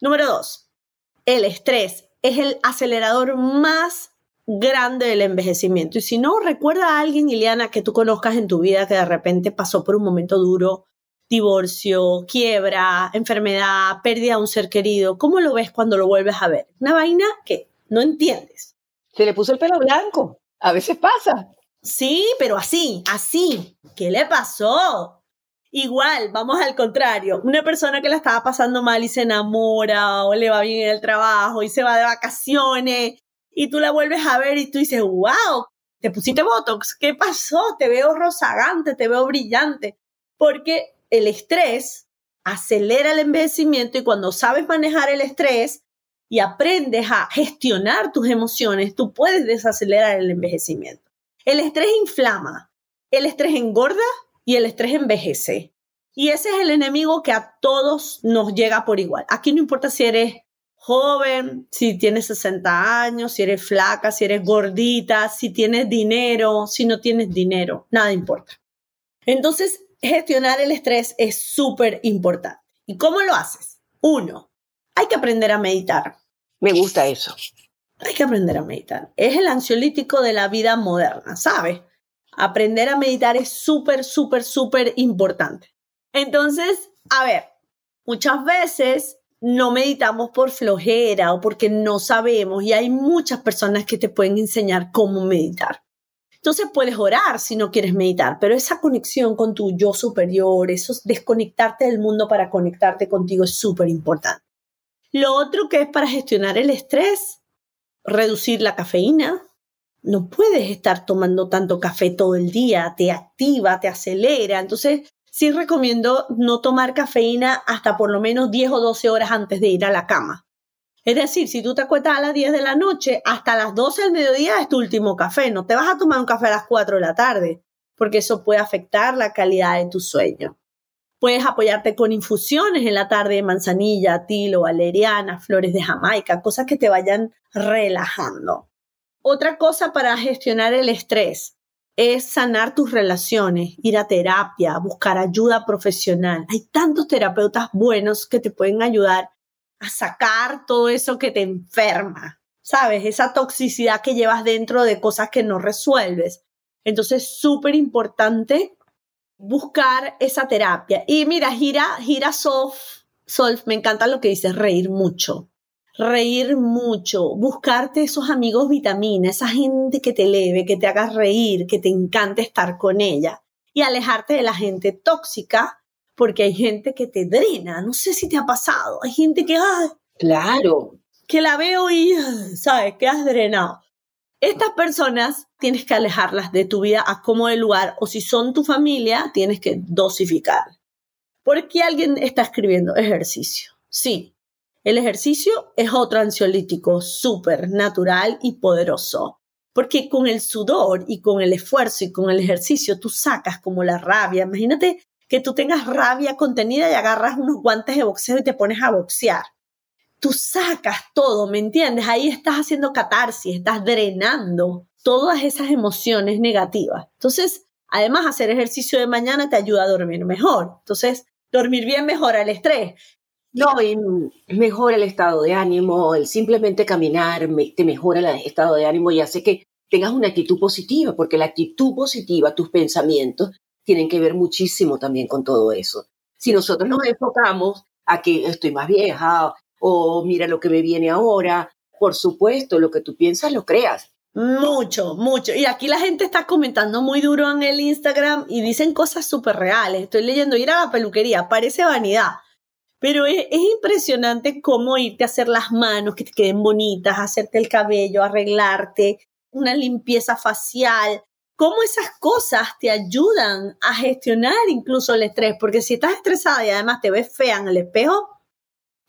Número dos, el estrés es el acelerador más grande del envejecimiento. Y si no, recuerda a alguien, Ileana, que tú conozcas en tu vida que de repente pasó por un momento duro, divorcio, quiebra, enfermedad, pérdida de un ser querido. ¿Cómo lo ves cuando lo vuelves a ver? Una vaina que no entiendes. Se le puso el pelo blanco. A veces pasa. Sí, pero así, así. ¿Qué le pasó? Igual, vamos al contrario. Una persona que la estaba pasando mal y se enamora o le va bien en el trabajo y se va de vacaciones y tú la vuelves a ver y tú dices, wow, te pusiste Botox, ¿qué pasó? Te veo rozagante, te veo brillante. Porque el estrés acelera el envejecimiento y cuando sabes manejar el estrés y aprendes a gestionar tus emociones, tú puedes desacelerar el envejecimiento. El estrés inflama, el estrés engorda y el estrés envejece. Y ese es el enemigo que a todos nos llega por igual. Aquí no importa si eres joven, si tienes 60 años, si eres flaca, si eres gordita, si tienes dinero, si no tienes dinero, nada importa. Entonces, gestionar el estrés es súper importante. ¿Y cómo lo haces? Uno, hay que aprender a meditar. Me gusta eso. Hay que aprender a meditar. Es el ansiolítico de la vida moderna, ¿sabes? Aprender a meditar es súper, súper, súper importante. Entonces, a ver, muchas veces no meditamos por flojera o porque no sabemos y hay muchas personas que te pueden enseñar cómo meditar. Entonces puedes orar si no quieres meditar, pero esa conexión con tu yo superior, eso desconectarte del mundo para conectarte contigo es súper importante. Lo otro que es para gestionar el estrés, reducir la cafeína, no puedes estar tomando tanto café todo el día, te activa, te acelera. Entonces, sí recomiendo no tomar cafeína hasta por lo menos 10 o 12 horas antes de ir a la cama. Es decir, si tú te acuestas a las 10 de la noche, hasta las 12 del mediodía es tu último café. No te vas a tomar un café a las 4 de la tarde, porque eso puede afectar la calidad de tu sueño. Puedes apoyarte con infusiones en la tarde de manzanilla, tilo, valeriana, flores de Jamaica, cosas que te vayan relajando. Otra cosa para gestionar el estrés es sanar tus relaciones, ir a terapia, buscar ayuda profesional. Hay tantos terapeutas buenos que te pueden ayudar a sacar todo eso que te enferma, ¿sabes? Esa toxicidad que llevas dentro de cosas que no resuelves. Entonces, súper importante buscar esa terapia. Y mira, gira, gira Soft, Solf, me encanta lo que dices, reír mucho reír mucho, buscarte esos amigos vitamina, esa gente que te eleve, que te haga reír, que te encante estar con ella y alejarte de la gente tóxica porque hay gente que te drena, no sé si te ha pasado, hay gente que, claro, que la veo y, sabes, que has drenado. Estas personas tienes que alejarlas de tu vida a como de lugar o si son tu familia, tienes que dosificar. ¿Por qué alguien está escribiendo ejercicio? Sí, el ejercicio es otro ansiolítico súper natural y poderoso, porque con el sudor y con el esfuerzo y con el ejercicio tú sacas como la rabia. Imagínate que tú tengas rabia contenida y agarras unos guantes de boxeo y te pones a boxear. Tú sacas todo, ¿me entiendes? Ahí estás haciendo catarsis, estás drenando todas esas emociones negativas. Entonces, además, hacer ejercicio de mañana te ayuda a dormir mejor. Entonces, dormir bien mejora el estrés. No, y mejora el estado de ánimo, el simplemente caminar te mejora el estado de ánimo y hace que tengas una actitud positiva, porque la actitud positiva, tus pensamientos, tienen que ver muchísimo también con todo eso. Si nosotros nos enfocamos a que estoy más vieja o mira lo que me viene ahora, por supuesto, lo que tú piensas lo creas. Mucho, mucho. Y aquí la gente está comentando muy duro en el Instagram y dicen cosas súper reales. Estoy leyendo ir a la peluquería, parece vanidad pero es, impresionante cómo irte a hacer las manos, que te queden bonitas, hacerte el cabello, arreglarte, una limpieza facial, cómo esas cosas te ayudan a gestionar incluso el estrés, porque si estás estresada y además te ves fea en el espejo,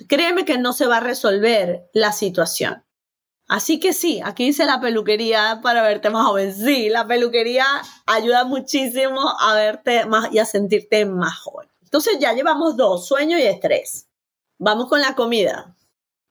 créeme que no se va a resolver la situación. Así que sí, aquí dice la peluquería para verte más joven. Sí, la peluquería ayuda muchísimo a verte más y a sentirte más joven. Entonces ya llevamos dos, sueño y estrés. Vamos con la comida.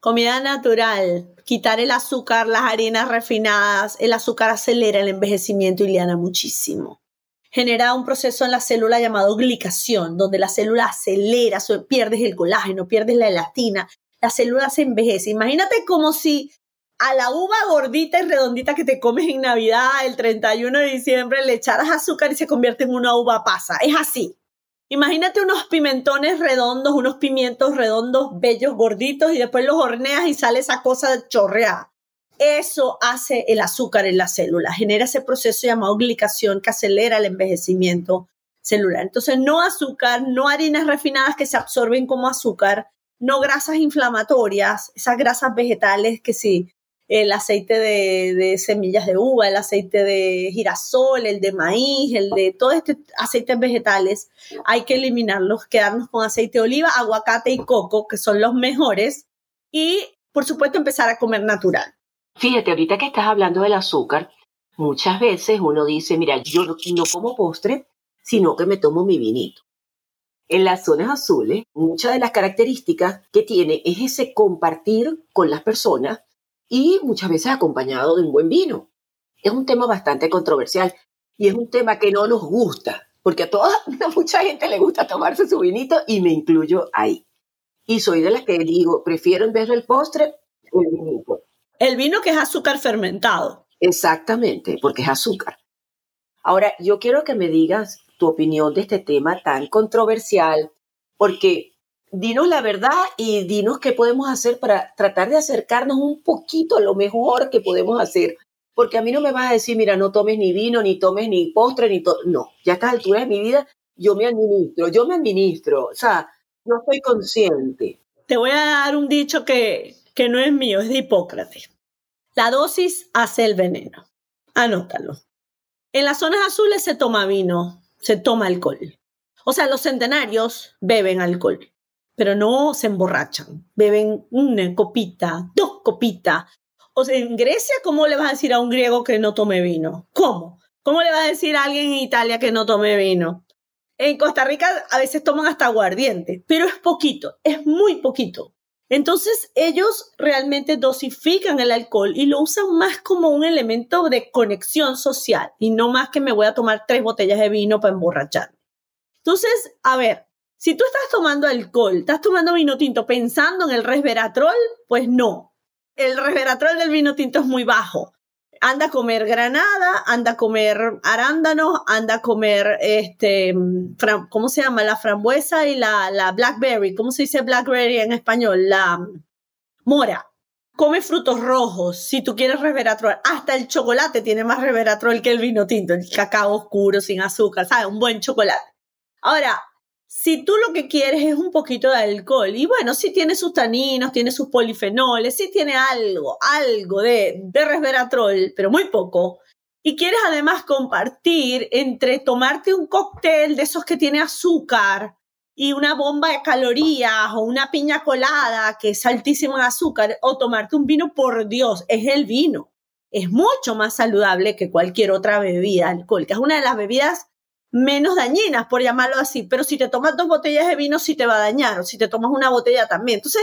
Comida natural, quitar el azúcar, las harinas refinadas. El azúcar acelera el envejecimiento y liana muchísimo. Genera un proceso en la célula llamado glicación, donde la célula acelera, pierdes el colágeno, pierdes la elastina, la célula se envejece. Imagínate como si a la uva gordita y redondita que te comes en Navidad el 31 de diciembre le echaras azúcar y se convierte en una uva pasa. Es así. Imagínate unos pimentones redondos, unos pimientos redondos, bellos, gorditos, y después los horneas y sale esa cosa chorreada. Eso hace el azúcar en la célula, genera ese proceso llamado glicación que acelera el envejecimiento celular. Entonces, no azúcar, no harinas refinadas que se absorben como azúcar, no grasas inflamatorias, esas grasas vegetales que sí, el aceite de, semillas de uva, el aceite de girasol, el de maíz, el de todos estos aceites vegetales, hay que eliminarlos, quedarnos con aceite de oliva, aguacate y coco, que son los mejores, y por supuesto empezar a comer natural. Fíjate, ahorita que estás hablando del azúcar, muchas veces uno dice, mira, yo no, como postre, sino que me tomo mi vinito. En las zonas azules, muchas de las características que tiene es ese compartir con las personas y muchas veces acompañado de un buen vino. Es un tema bastante controversial y es un tema que no nos gusta, porque a toda, a mucha gente le gusta tomarse su vinito y me incluyo ahí. Y soy de las que digo, prefiero en vez del postre el vinito. El vino que es azúcar fermentado. Exactamente, porque es azúcar. Ahora, yo quiero que me digas tu opinión de este tema tan controversial, porque dinos la verdad y dinos qué podemos hacer para tratar de acercarnos un poquito a lo mejor que podemos hacer. Porque a mí no me vas a decir, mira, no tomes ni vino, ni tomes ni postre, ni todo. No, ya a estas alturas de mi vida yo me administro, yo me administro. O sea, no estoy consciente. Te voy a dar un dicho que, que no es mío, es de Hipócrates. La dosis hace el veneno. Anótalo. En las zonas azules se toma vino, se toma alcohol. O sea, los centenarios beben alcohol pero no se emborrachan. Beben una copita, dos copitas. O sea, en Grecia, ¿cómo le vas a decir a un griego que no tome vino? ¿Cómo? ¿Cómo le vas a decir a alguien en Italia que no tome vino? En Costa Rica a veces toman hasta aguardiente, pero es poquito, es muy poquito. Entonces ellos realmente dosifican el alcohol y lo usan más como un elemento de conexión social y no más que me voy a tomar tres botellas de vino para emborrachar. Entonces, a ver, si tú estás tomando alcohol, estás tomando vino tinto pensando en el resveratrol, pues no. El resveratrol del vino tinto es muy bajo. Anda a comer granada, anda a comer arándanos, anda a comer, este, ¿cómo se llama? La frambuesa y la, la blackberry. ¿Cómo se dice blackberry en español? La mora. Come frutos rojos si tú quieres resveratrol. Hasta el chocolate tiene más resveratrol que el vino tinto, el cacao oscuro sin azúcar, ¿sabes? Un buen chocolate. Ahora, si tú lo que quieres es un poquito de alcohol, y bueno, si tiene sus taninos, tiene sus polifenoles, si tiene algo, algo de, de resveratrol, pero muy poco, y quieres además compartir entre tomarte un cóctel de esos que tiene azúcar y una bomba de calorías o una piña colada que es altísimo en azúcar o tomarte un vino, por Dios, es el vino. Es mucho más saludable que cualquier otra bebida alcohólica. Es una de las bebidas menos dañinas, por llamarlo así. Pero si te tomas dos botellas de vino, sí te va a dañar, o si te tomas una botella también. Entonces,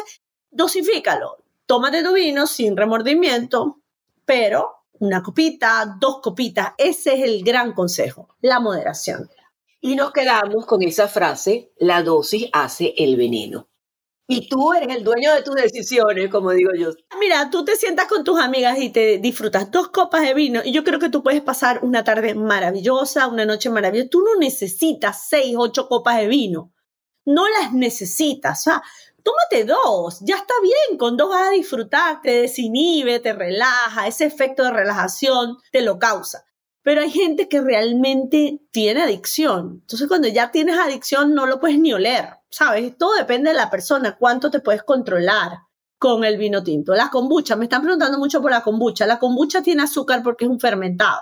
dosifícalo. Tómate tu vino sin remordimiento, pero una copita, dos copitas. Ese es el gran consejo, la moderación. Y nos quedamos con esa frase, la dosis hace el veneno. Y tú eres el dueño de tus decisiones, como digo yo. Mira, tú te sientas con tus amigas y te disfrutas dos copas de vino y yo creo que tú puedes pasar una tarde maravillosa, una noche maravillosa. Tú no necesitas seis, ocho copas de vino. No las necesitas. O sea, tómate dos. Ya está bien. Con dos vas a disfrutar. Te desinhibe, te relaja. Ese efecto de relajación te lo causa. Pero hay gente que realmente tiene adicción. Entonces, cuando ya tienes adicción, no lo puedes ni oler. ¿Sabes? Todo depende de la persona, cuánto te puedes controlar con el vino tinto. La kombucha, me están preguntando mucho por la kombucha. La kombucha tiene azúcar porque es un fermentado.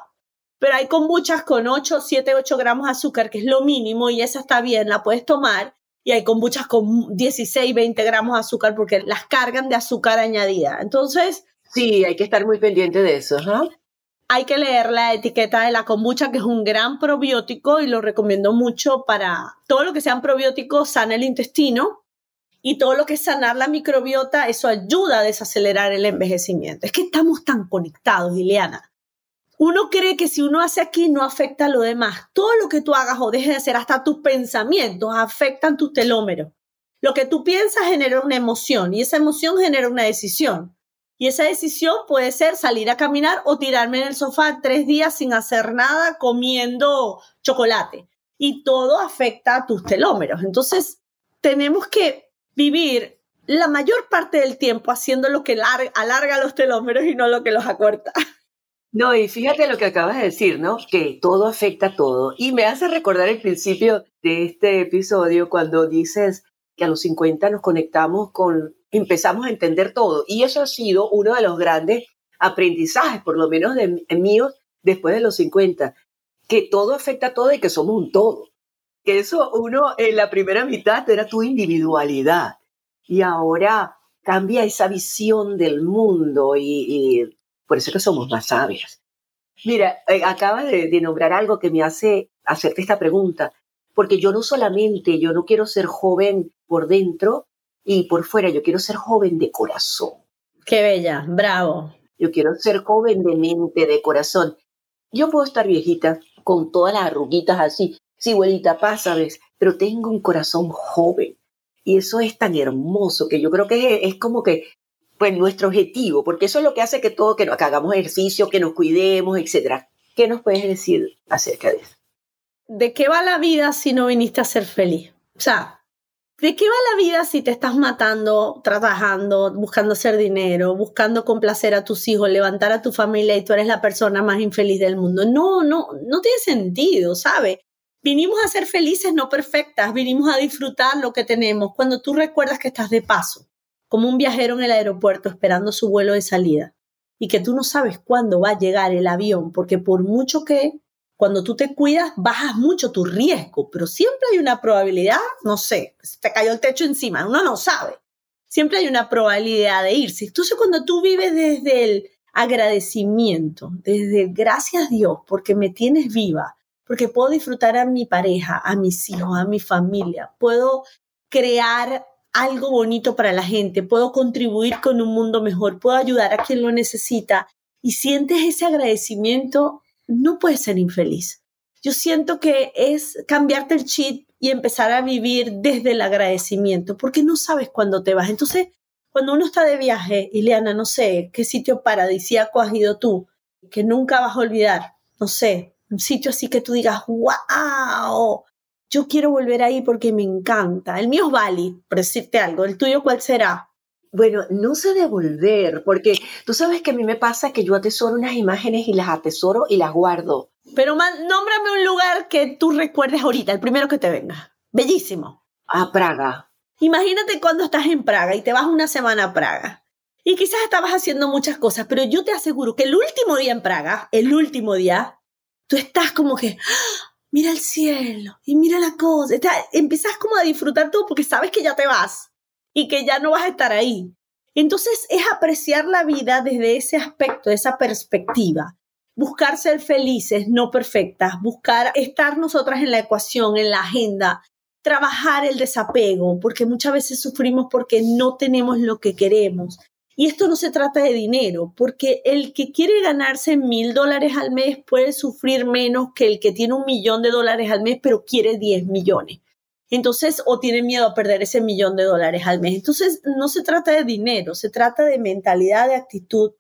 Pero hay kombuchas con 8, 7, 8 gramos de azúcar, que es lo mínimo, y esa está bien, la puedes tomar. Y hay kombuchas con 16, 20 gramos de azúcar porque las cargan de azúcar añadida. Entonces, Sí, hay que estar muy pendiente de eso. Hay que leer la etiqueta de la kombucha, que es un gran probiótico y lo recomiendo mucho para todo lo que sean probióticos, sana el intestino y todo lo que es sanar la microbiota, eso ayuda a desacelerar el envejecimiento. Es que estamos tan conectados, Ileana. Uno cree que si uno hace aquí no afecta a lo demás. Todo lo que tú hagas o dejes de hacer, hasta tus pensamientos, afectan tus telómeros. Lo que tú piensas genera una emoción y esa emoción genera una decisión. Y esa decisión puede ser salir a caminar o tirarme en el sofá tres días sin hacer nada comiendo chocolate. Y todo afecta a tus telómeros. Entonces, tenemos que vivir la mayor parte del tiempo haciendo lo que alarga los telómeros y no lo que los acorta. No, y fíjate lo que acabas de decir, ¿no? Que todo afecta a todo. Y me hace recordar el principio de este episodio cuando dices que a los 50 nos conectamos con, empezamos a entender todo. Y eso ha sido uno de los grandes aprendizajes, por lo menos de, míos, después de los 50, que todo afecta a todo y que somos un todo. Que eso uno en la primera mitad era tu individualidad y ahora cambia esa visión del mundo y por eso es que somos más sabias. Mira, eh, acaba de, de, nombrar algo que me hace hacerte esta pregunta, porque yo no solamente, yo no quiero ser joven por dentro y por fuera, yo quiero ser joven de corazón. Qué bella, bravo. Yo quiero ser joven de mente, de corazón. Yo puedo estar viejita con todas las arruguitas así, sí, abuelita, pasa, ¿ves? Pero tengo un corazón joven. Y eso es tan hermoso que yo creo que es, es como que pues nuestro objetivo, porque eso es lo que hace que todo, que, hagamos ejercicio, que nos cuidemos, etc. ¿Qué nos puedes decir acerca de eso? ¿De qué va la vida si no viniste a ser feliz? O sea, ¿de qué va la vida si te estás matando, trabajando, buscando hacer dinero, buscando complacer a tus hijos, levantar a tu familia y tú eres la persona más infeliz del mundo? No, no, no tiene sentido, ¿sabes? Vinimos a ser felices, no perfectas, vinimos a disfrutar lo que tenemos cuando tú recuerdas que estás de paso como un viajero en el aeropuerto esperando su vuelo de salida y que tú no sabes cuándo va a llegar el avión, porque por mucho que cuando tú te cuidas bajas mucho tu riesgo, pero siempre hay una probabilidad, no sé, te cayó el techo encima, uno no sabe. Siempre hay una probabilidad de irse. Entonces cuando tú vives desde el agradecimiento, desde gracias a Dios porque me tienes viva, porque puedo disfrutar a mi pareja, a mis hijos, a mi familia, puedo crear algo bonito para la gente, puedo contribuir con un mundo mejor, puedo ayudar a quien lo necesita y sientes ese agradecimiento, no puedes ser infeliz. Yo siento que es cambiarte el chip y empezar a vivir desde el agradecimiento, porque no sabes cuándo te vas. Entonces, cuando uno está de viaje, Ileana, no sé qué sitio paradisíaco has ido tú, que nunca vas a olvidar, no sé, un sitio así que tú digas, wow, yo quiero volver ahí porque me encanta. El mío es Bali, por decirte algo. ¿El tuyo cuál será? Bueno, no sé de volver, porque tú sabes que a mí me pasa que yo atesoro unas imágenes y las atesoro y las guardo. Pero nómbrame un lugar que tú recuerdes ahorita, el primero que te venga. Bellísimo. A Praga. Imagínate cuando estás en Praga y te vas una semana a Praga. Y quizás estabas haciendo muchas cosas, pero yo te aseguro que el último día en Praga, el último día, tú estás como que, mira el cielo y mira la cosa. empiezas como a disfrutar todo porque sabes que ya te vas y que ya no vas a estar ahí. Entonces es apreciar la vida desde ese aspecto, esa perspectiva. Buscar ser felices, no perfectas, buscar estar nosotras en la ecuación, en la agenda, trabajar el desapego, porque muchas veces sufrimos porque no tenemos lo que queremos. Y esto no se trata de dinero, porque el que quiere ganarse mil dólares al mes puede sufrir menos que el que tiene un millón de dólares al mes, pero quiere 10 millones. Entonces, o tiene miedo a perder ese millón de dólares al mes. Entonces, no se trata de dinero, se trata de mentalidad, de actitud.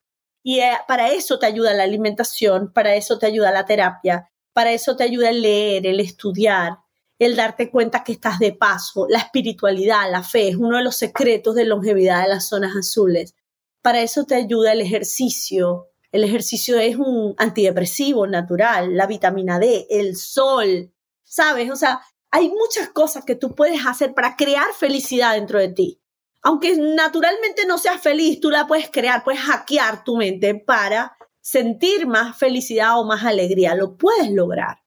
Y eh, para eso te ayuda la alimentación, para eso te ayuda la terapia, para eso te ayuda el leer, el estudiar, el darte cuenta que estás de paso. La espiritualidad, la fe, es uno de los secretos de longevidad de las zonas azules. Para eso te ayuda el ejercicio. El ejercicio es un antidepresivo natural, la vitamina D, el sol, ¿sabes? O sea, hay muchas cosas que tú puedes hacer para crear felicidad dentro de ti. Aunque naturalmente no seas feliz, tú la puedes crear, puedes hackear tu mente para sentir más felicidad o más alegría. Lo puedes lograr.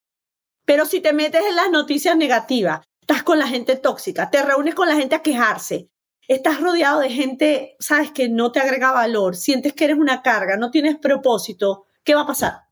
Pero si te metes en las noticias negativas, estás con la gente tóxica, te reúnes con la gente a quejarse, estás rodeado de gente, sabes, que no te agrega valor, sientes que eres una carga, no tienes propósito, ¿qué va a pasar?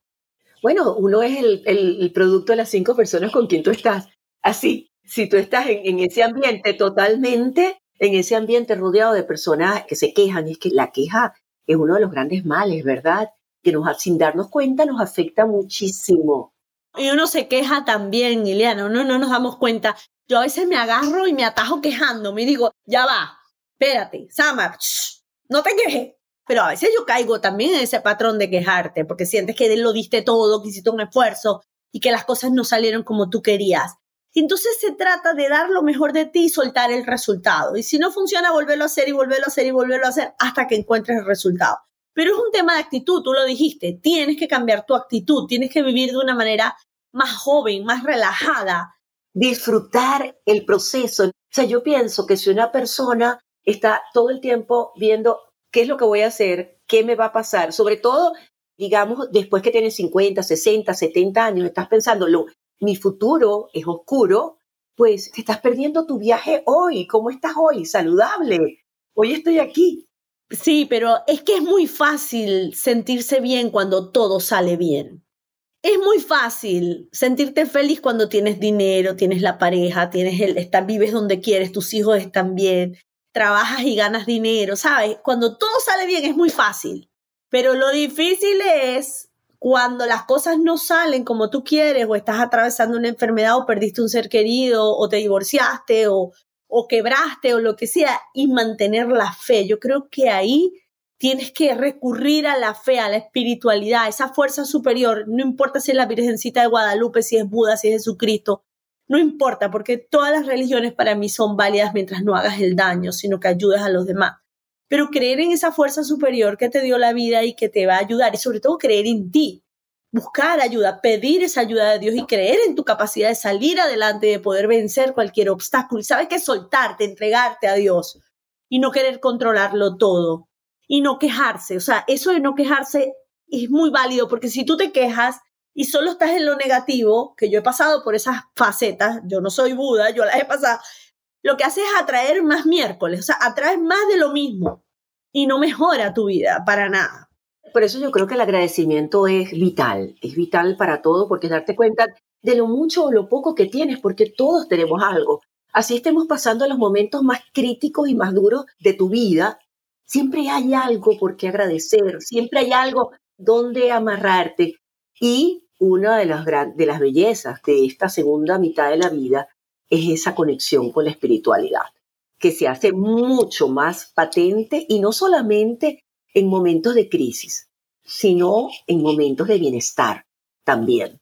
Bueno, uno es el, producto de las cinco personas con quien tú estás. Así, si tú estás en, ese ambiente totalmente, en ese ambiente rodeado de personas que se quejan, es que la queja es uno de los grandes males, ¿verdad? Que nos, sin darnos cuenta nos afecta muchísimo. Y uno se queja también, Ileana, uno no nos damos cuenta. Yo a veces me agarro y me atajo quejándome y digo, ya va, espérate, Samar, no te quejes. Pero a veces yo caigo también en ese patrón de quejarte, porque sientes que lo diste todo, que hiciste un esfuerzo y que las cosas no salieron como tú querías. Entonces se trata de dar lo mejor de ti y soltar el resultado. Y si no funciona, volverlo a hacer y volverlo a hacer y volverlo a hacer hasta que encuentres el resultado. Pero es un tema de actitud, tú lo dijiste, tienes que cambiar tu actitud, tienes que vivir de una manera más joven, más relajada. Disfrutar el proceso. O sea, yo pienso que si una persona está todo el tiempo viendo qué es lo que voy a hacer, qué me va a pasar, sobre todo, digamos, después que tienes 50, 60, 70 años, estás pensando, lo, mi futuro es oscuro, pues te estás perdiendo tu viaje hoy. ¿Cómo estás hoy? Saludable. Hoy estoy aquí. Sí, pero es que es muy fácil sentirse bien cuando todo sale bien. Es muy fácil sentirte feliz cuando tienes dinero, tienes la pareja, tienes el estar, vives donde quieres, tus hijos están bien, trabajas y ganas dinero, ¿sabes? Cuando todo sale bien es muy fácil, pero lo difícil es cuando las cosas no salen como tú quieres o estás atravesando una enfermedad o perdiste un ser querido o te divorciaste o, o quebraste o lo que sea y mantener la fe. Yo creo que ahí tienes que recurrir a la fe, a la espiritualidad, a esa fuerza superior, no importa si es la Virgencita de Guadalupe, si es Buda, si es Jesucristo, no importa, porque todas las religiones para mí son válidas mientras no hagas el daño, sino que ayudes a los demás. Pero creer en esa fuerza superior que te dio la vida y que te va a ayudar, y sobre todo creer en ti, buscar ayuda, pedir esa ayuda de Dios y creer en tu capacidad de salir adelante, de poder vencer cualquier obstáculo. Y sabes que soltarte, entregarte a Dios y no querer controlarlo todo y no quejarse. O sea, eso de no quejarse es muy válido porque si tú te quejas, y solo estás en lo negativo, que yo he pasado por esas facetas, yo no soy Buda, yo las he pasado, lo que hace es atraer más miércoles, o sea, atraer más de lo mismo y no mejora tu vida para nada. Por eso yo creo que el agradecimiento es vital, es vital para todo porque darte cuenta de lo mucho o lo poco que tienes, porque todos tenemos algo. Así estemos pasando los momentos más críticos y más duros de tu vida, siempre hay algo por qué agradecer, siempre hay algo donde amarrarte. Y una de las, de las bellezas de esta segunda mitad de la vida es esa conexión con la espiritualidad, que se hace mucho más patente y no solamente en momentos de crisis, sino en momentos de bienestar también.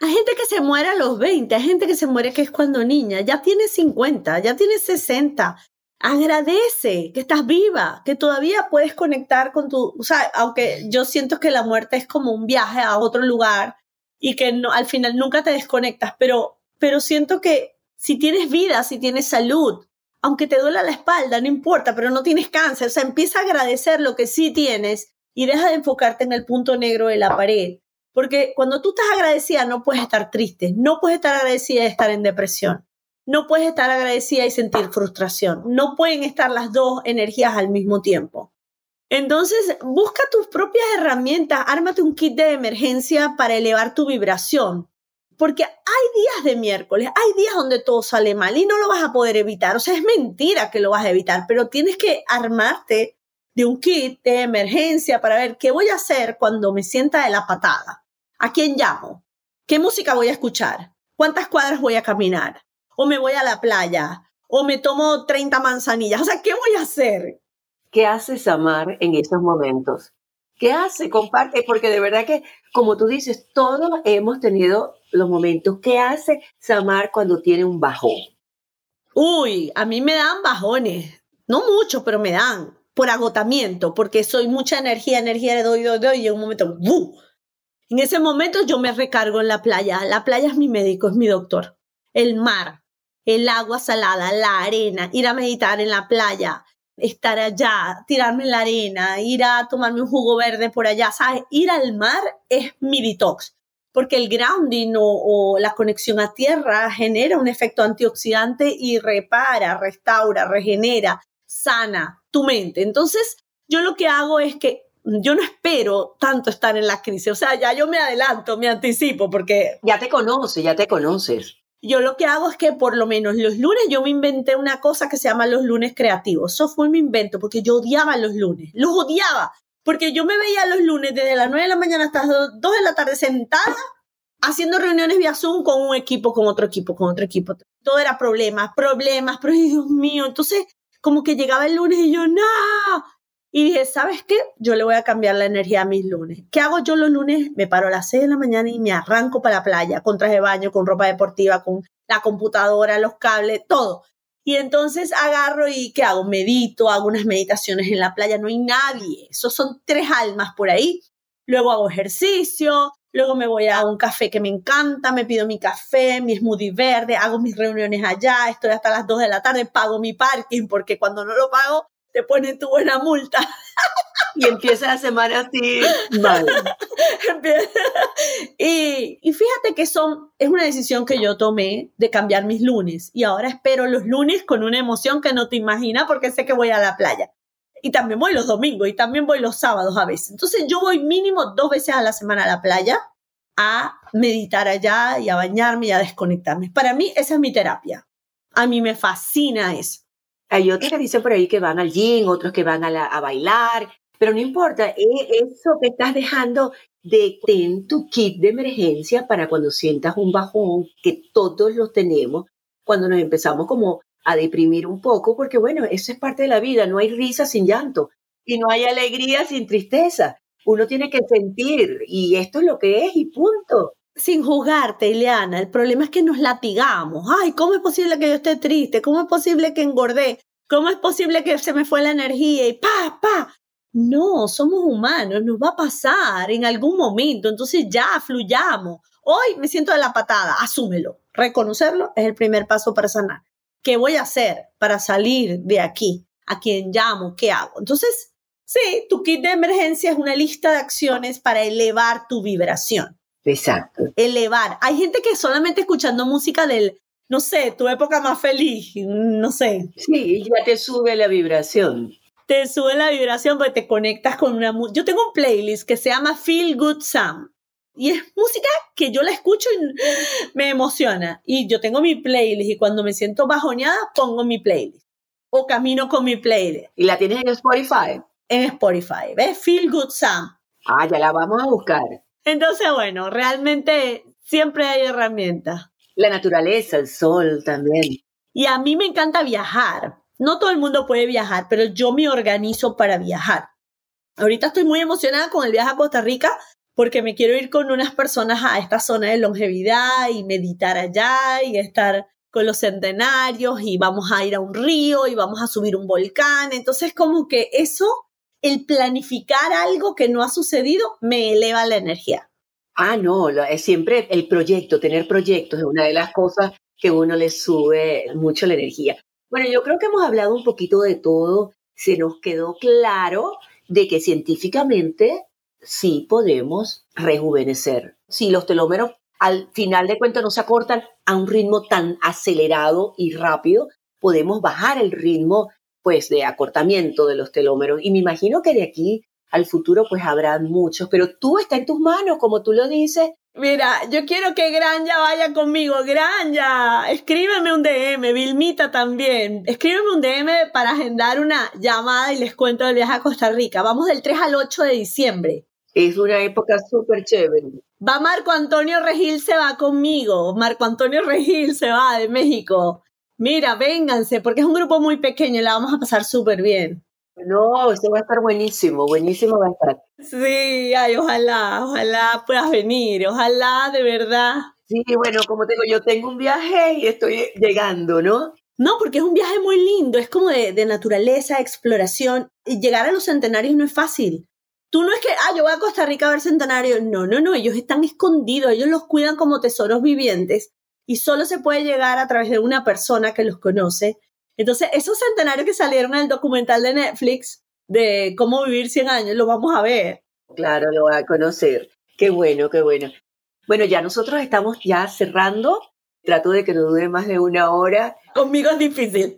Hay gente que se muere a los 20, hay gente que se muere que es cuando niña, ya tiene 50, ya tiene 60. Agradece que estás viva, que todavía puedes conectar con tu, o sea, aunque yo siento que la muerte es como un viaje a otro lugar, y que al final nunca te desconectas, pero, pero siento que si tienes vida, si tienes salud, aunque te duela la espalda, no importa, pero no tienes cáncer, o sea, empieza a agradecer lo que sí tienes y deja de enfocarte en el punto negro de la pared. Porque cuando tú estás agradecida no puedes estar triste, no puedes estar agradecida y estar en depresión, no puedes estar agradecida y sentir frustración, no pueden estar las dos energías al mismo tiempo. Entonces, busca tus propias herramientas, ármate un kit de emergencia para elevar tu vibración. Porque hay días de miércoles, hay días donde todo sale mal y no lo vas a poder evitar. O sea, es mentira que lo vas a evitar, pero tienes que armarte de un kit de emergencia para ver qué voy a hacer cuando me sienta de la patada. ¿A quién llamo? ¿Qué música voy a escuchar? ¿Cuántas cuadras voy a caminar? ¿O me voy a la playa? ¿O me tomo 30 manzanillas? O sea, ¿qué voy a hacer? ¿Qué hace Samar en esos momentos? ¿Qué hace? Comparte, porque de verdad que, como tú dices, todos hemos tenido los momentos. ¿Qué hace Samar cuando tiene un bajón? Uy, a mí me dan bajones. No mucho, pero me dan. Por agotamiento, porque soy mucha energía, energía, le doy, doy, doy, y en un momento, ¡bu! En ese momento yo me recargo en la playa. La playa es mi médico, es mi doctor. El mar, el agua salada, la arena, ir a meditar en la playa, estar allá, tirarme en la arena, ir a tomarme un jugo verde por allá, ¿sabes? Ir al mar es mi detox, porque el grounding o, la conexión a tierra genera un efecto antioxidante y repara, restaura, regenera. Sana tu mente. Entonces, yo lo que hago es que yo no espero tanto estar en la crisis, o sea, ya yo me adelanto, me anticipo, porque... Ya te conoces, ya te conoces. Yo lo que hago es que por lo menos los lunes yo me inventé una cosa que se llama los lunes creativos. Eso fue mi invento, porque yo odiaba los lunes, los odiaba, porque yo me veía los lunes desde las 9 de la mañana hasta las 2 de la tarde sentada haciendo reuniones vía Zoom con un equipo, con otro equipo, con otro equipo. Todo era problemas, problemas, pero Dios mío, entonces como que llegaba el lunes y yo, no, y dije, ¿sabes qué? Yo le voy a cambiar la energía a mis lunes. ¿Qué hago yo los lunes? Me paro a las 6 de la mañana y me arranco para la playa, con traje de baño, con ropa deportiva, con la computadora, los cables, todo. Y entonces agarro y ¿qué hago? Medito, hago unas meditaciones en la playa, no hay nadie. Esos son tres almas por ahí. Luego hago ejercicio, luego me voy a un café que me encanta, me pido mi café, mi smoothie verde, hago mis reuniones allá, estoy hasta las 2 de la tarde, pago mi parking porque cuando no lo pago te ponen tu buena multa. Y empieza la semana así mal. y, y fíjate que son, es una decisión que yo tomé de cambiar mis lunes. Y ahora espero los lunes con una emoción que no te imaginas porque sé que voy a la playa. Y también voy los domingos y también voy los sábados a veces. Entonces yo voy mínimo dos veces a la semana a la playa a meditar allá y a bañarme y a desconectarme. Para mí esa es mi terapia. A mí me fascina eso. Hay otros que dicen por ahí que van al gym, otros que van a, bailar, pero no importa, e, eso que estás dejando de tu kit de emergencia para cuando sientas un bajón, que todos los tenemos, cuando nos empezamos como a deprimir un poco, porque bueno, eso es parte de la vida, no hay risa sin llanto y no hay alegría sin tristeza. Uno tiene que sentir y esto es lo que es y punto sin juzgarte, Ileana. El problema es que nos latigamos. Ay, ¿cómo es posible que yo esté triste? ¿Cómo es posible que engordé? ¿Cómo es posible que se me fue la energía? Y pa, pa. No, somos humanos, nos va a pasar en algún momento. Entonces ya, fluyamos. Hoy me siento de la patada, asúmelo. Reconocerlo es el primer paso para sanar. ¿Qué voy a hacer para salir de aquí? ¿A quién llamo? ¿Qué hago? Entonces, sí, tu kit de emergencia es una lista de acciones para elevar tu vibración. Exacto. Elevar. Hay gente que solamente escuchando música del, no sé, tu época más feliz, no sé. Sí, ya te sube la vibración. Te sube la vibración porque te conectas con una música. Yo tengo un playlist que se llama Feel Good Sound. Y es música que yo la escucho y me emociona. Y yo tengo mi playlist y cuando me siento bajoneada pongo mi playlist. O camino con mi playlist. ¿Y la tienes en Spotify? En Spotify. ¿Ves? Feel Good Sound. Ah, ya la vamos a buscar. Entonces, bueno, realmente siempre hay herramientas. La naturaleza, el sol también. Y a mí me encanta viajar. No todo el mundo puede viajar, pero yo me organizo para viajar. Ahorita estoy muy emocionada con el viaje a Costa Rica porque me quiero ir con unas personas a esta zona de longevidad y meditar allá y estar con los centenarios y vamos a ir a un río y vamos a subir un volcán. Entonces como que eso el planificar algo que no ha sucedido me eleva la energía. Ah, no, es siempre el proyecto, tener proyectos es una de las cosas que uno le sube mucho la energía. Bueno, yo creo que hemos hablado un poquito de todo. Se nos quedó claro de que científicamente sí podemos rejuvenecer. Si los telómeros al final de cuentas no se acortan a un ritmo tan acelerado y rápido, podemos bajar el ritmo pues de acortamiento de los telómeros. Y me imagino que de aquí al futuro pues habrán muchos, pero tú está en tus manos, como tú lo dices. Mira, yo quiero que Granja vaya conmigo. Granja, escríbeme un DM, Vilmita también. Escríbeme un DM para agendar una llamada y les cuento del viaje a Costa Rica. Vamos del 3 al 8 de diciembre. Es una época súper chévere. Va Marco Antonio Regil, se va conmigo. Marco Antonio Regil se va de México mira, vénganse, porque es un grupo muy pequeño y la vamos a pasar súper bien. No, eso va a estar buenísimo, buenísimo va a estar. Sí, ay, ojalá, ojalá puedas venir, ojalá de verdad. Sí, bueno, como te digo, yo tengo un viaje y estoy llegando, ¿no? No, porque es un viaje muy lindo, es como de, de naturaleza, exploración, y llegar a los centenarios no es fácil. Tú no es que, ah, yo voy a Costa Rica a ver centenarios. No, no, no, ellos están escondidos, ellos los cuidan como tesoros vivientes y solo se puede llegar a través de una persona que los conoce. Entonces, esos centenarios que salieron en el documental de Netflix de cómo vivir 100 años, los vamos a ver. Claro, lo va a conocer. Qué bueno, qué bueno. Bueno, ya nosotros estamos ya cerrando. Trato de que no dure más de una hora. Conmigo es difícil.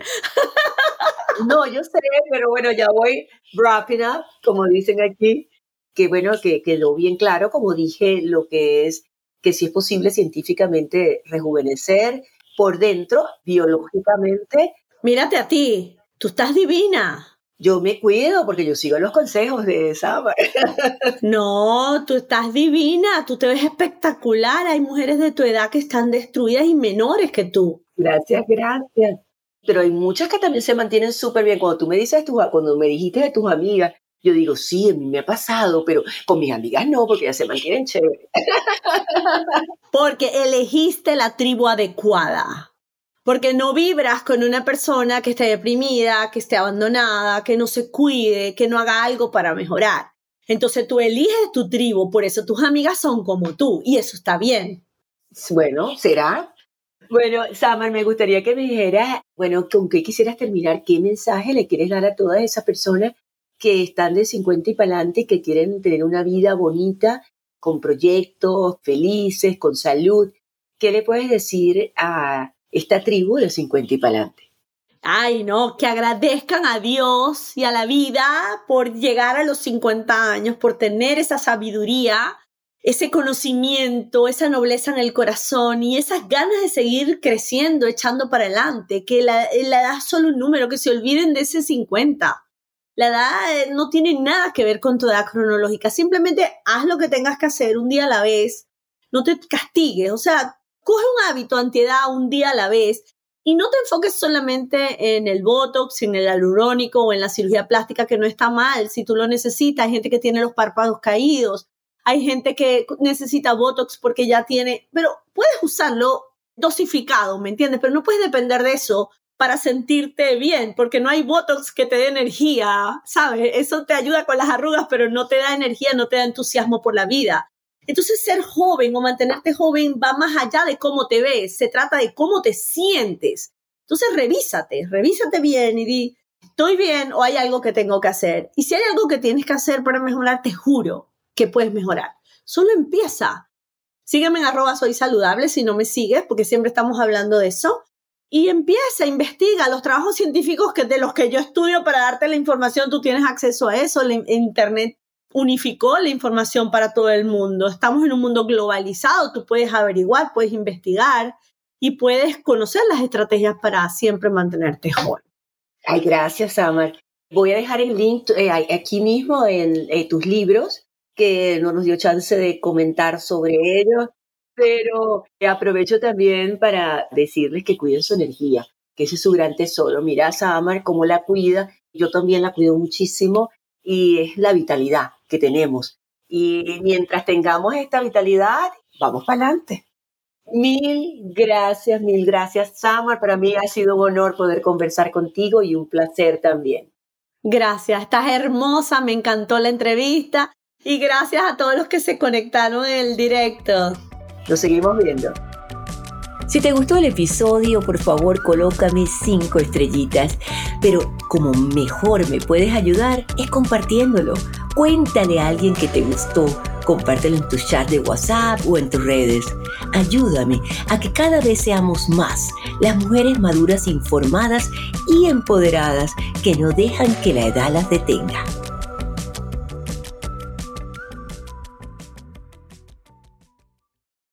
No, yo sé, pero bueno, ya voy wrapping up, como dicen aquí, que bueno, que quedó bien claro, como dije, lo que es que si es posible científicamente rejuvenecer por dentro, biológicamente. Mírate a ti, tú estás divina. Yo me cuido porque yo sigo los consejos de Saba. No, tú estás divina, tú te ves espectacular. Hay mujeres de tu edad que están destruidas y menores que tú. Gracias, gracias. Pero hay muchas que también se mantienen súper bien. Cuando tú me dices, cuando me dijiste de tus amigas, yo digo, sí, a mí me ha pasado, pero con mis amigas no, porque ya se mantienen chéveres. Porque elegiste la tribu adecuada. Porque no vibras con una persona que esté deprimida, que esté abandonada, que no se cuide, que no haga algo para mejorar. Entonces tú eliges tu tribu, por eso tus amigas son como tú, y eso está bien. Bueno, será. Bueno, Samar, me gustaría que me dijeras, bueno, ¿con qué quisieras terminar? ¿Qué mensaje le quieres dar a todas esas personas que están de 50 y para adelante y que quieren tener una vida bonita, con proyectos, felices, con salud? ¿Qué le puedes decir a esta tribu de 50 y para adelante. Ay, no, que agradezcan a Dios y a la vida por llegar a los 50 años, por tener esa sabiduría, ese conocimiento, esa nobleza en el corazón y esas ganas de seguir creciendo, echando para adelante, que la, la edad es solo un número, que se olviden de ese 50. La edad eh, no tiene nada que ver con tu edad cronológica, simplemente haz lo que tengas que hacer un día a la vez, no te castigues, o sea, coge un hábito antiedad un día a la vez. Y no te enfoques solamente en el Botox, en el alurónico o en la cirugía plástica, que no está mal. Si tú lo necesitas. Hay gente que tiene los párpados caídos, hay gente que necesita Botox porque ya tiene, pero puedes usarlo dosificado, ¿me entiendes? Pero no puedes depender de eso para sentirte bien, porque no hay Botox que te dé energía, ¿sabes? Eso te ayuda con las arrugas, pero no te da energía, no te da entusiasmo por la vida. Entonces ser joven o mantenerte joven va más allá de cómo te ves, se trata de cómo te sientes. Entonces revísate, revísate bien y di, estoy bien o hay algo que tengo que hacer. Y si hay algo que tienes que hacer para mejorar, te juro que puedes mejorar. Solo empieza. Sígueme en arroba soy saludable si no me sigues, porque siempre estamos hablando de eso. Y empieza, investiga los trabajos científicos que de los que yo estudio para darte la información, tú tienes acceso a eso, internet unificó la información para todo el mundo. Estamos en un mundo globalizado, tú puedes averiguar, puedes investigar y puedes conocer las estrategias para siempre mantenerte joven. Ay, gracias, Samar. Voy a dejar el link eh, aquí mismo en eh, tus libros, que no nos dio chance de comentar sobre ellos, pero aprovecho también para decirles que cuiden su energía, que ese es su gran tesoro. Mira, Samar, cómo la cuida. Yo también la cuido muchísimo y es la vitalidad que tenemos. Y mientras tengamos esta vitalidad, vamos para adelante. Mil gracias, mil gracias, Samar. Para mí ha sido un honor poder conversar contigo y un placer también. Gracias, estás hermosa, me encantó la entrevista y gracias a todos los que se conectaron en el directo. Nos seguimos viendo. Si te gustó el episodio, por favor colócame cinco estrellitas. Pero como mejor me puedes ayudar es compartiéndolo. Cuéntale a alguien que te gustó. Compártelo en tu chat de WhatsApp o en tus redes. Ayúdame a que cada vez seamos más las mujeres maduras informadas y empoderadas que no dejan que la edad las detenga.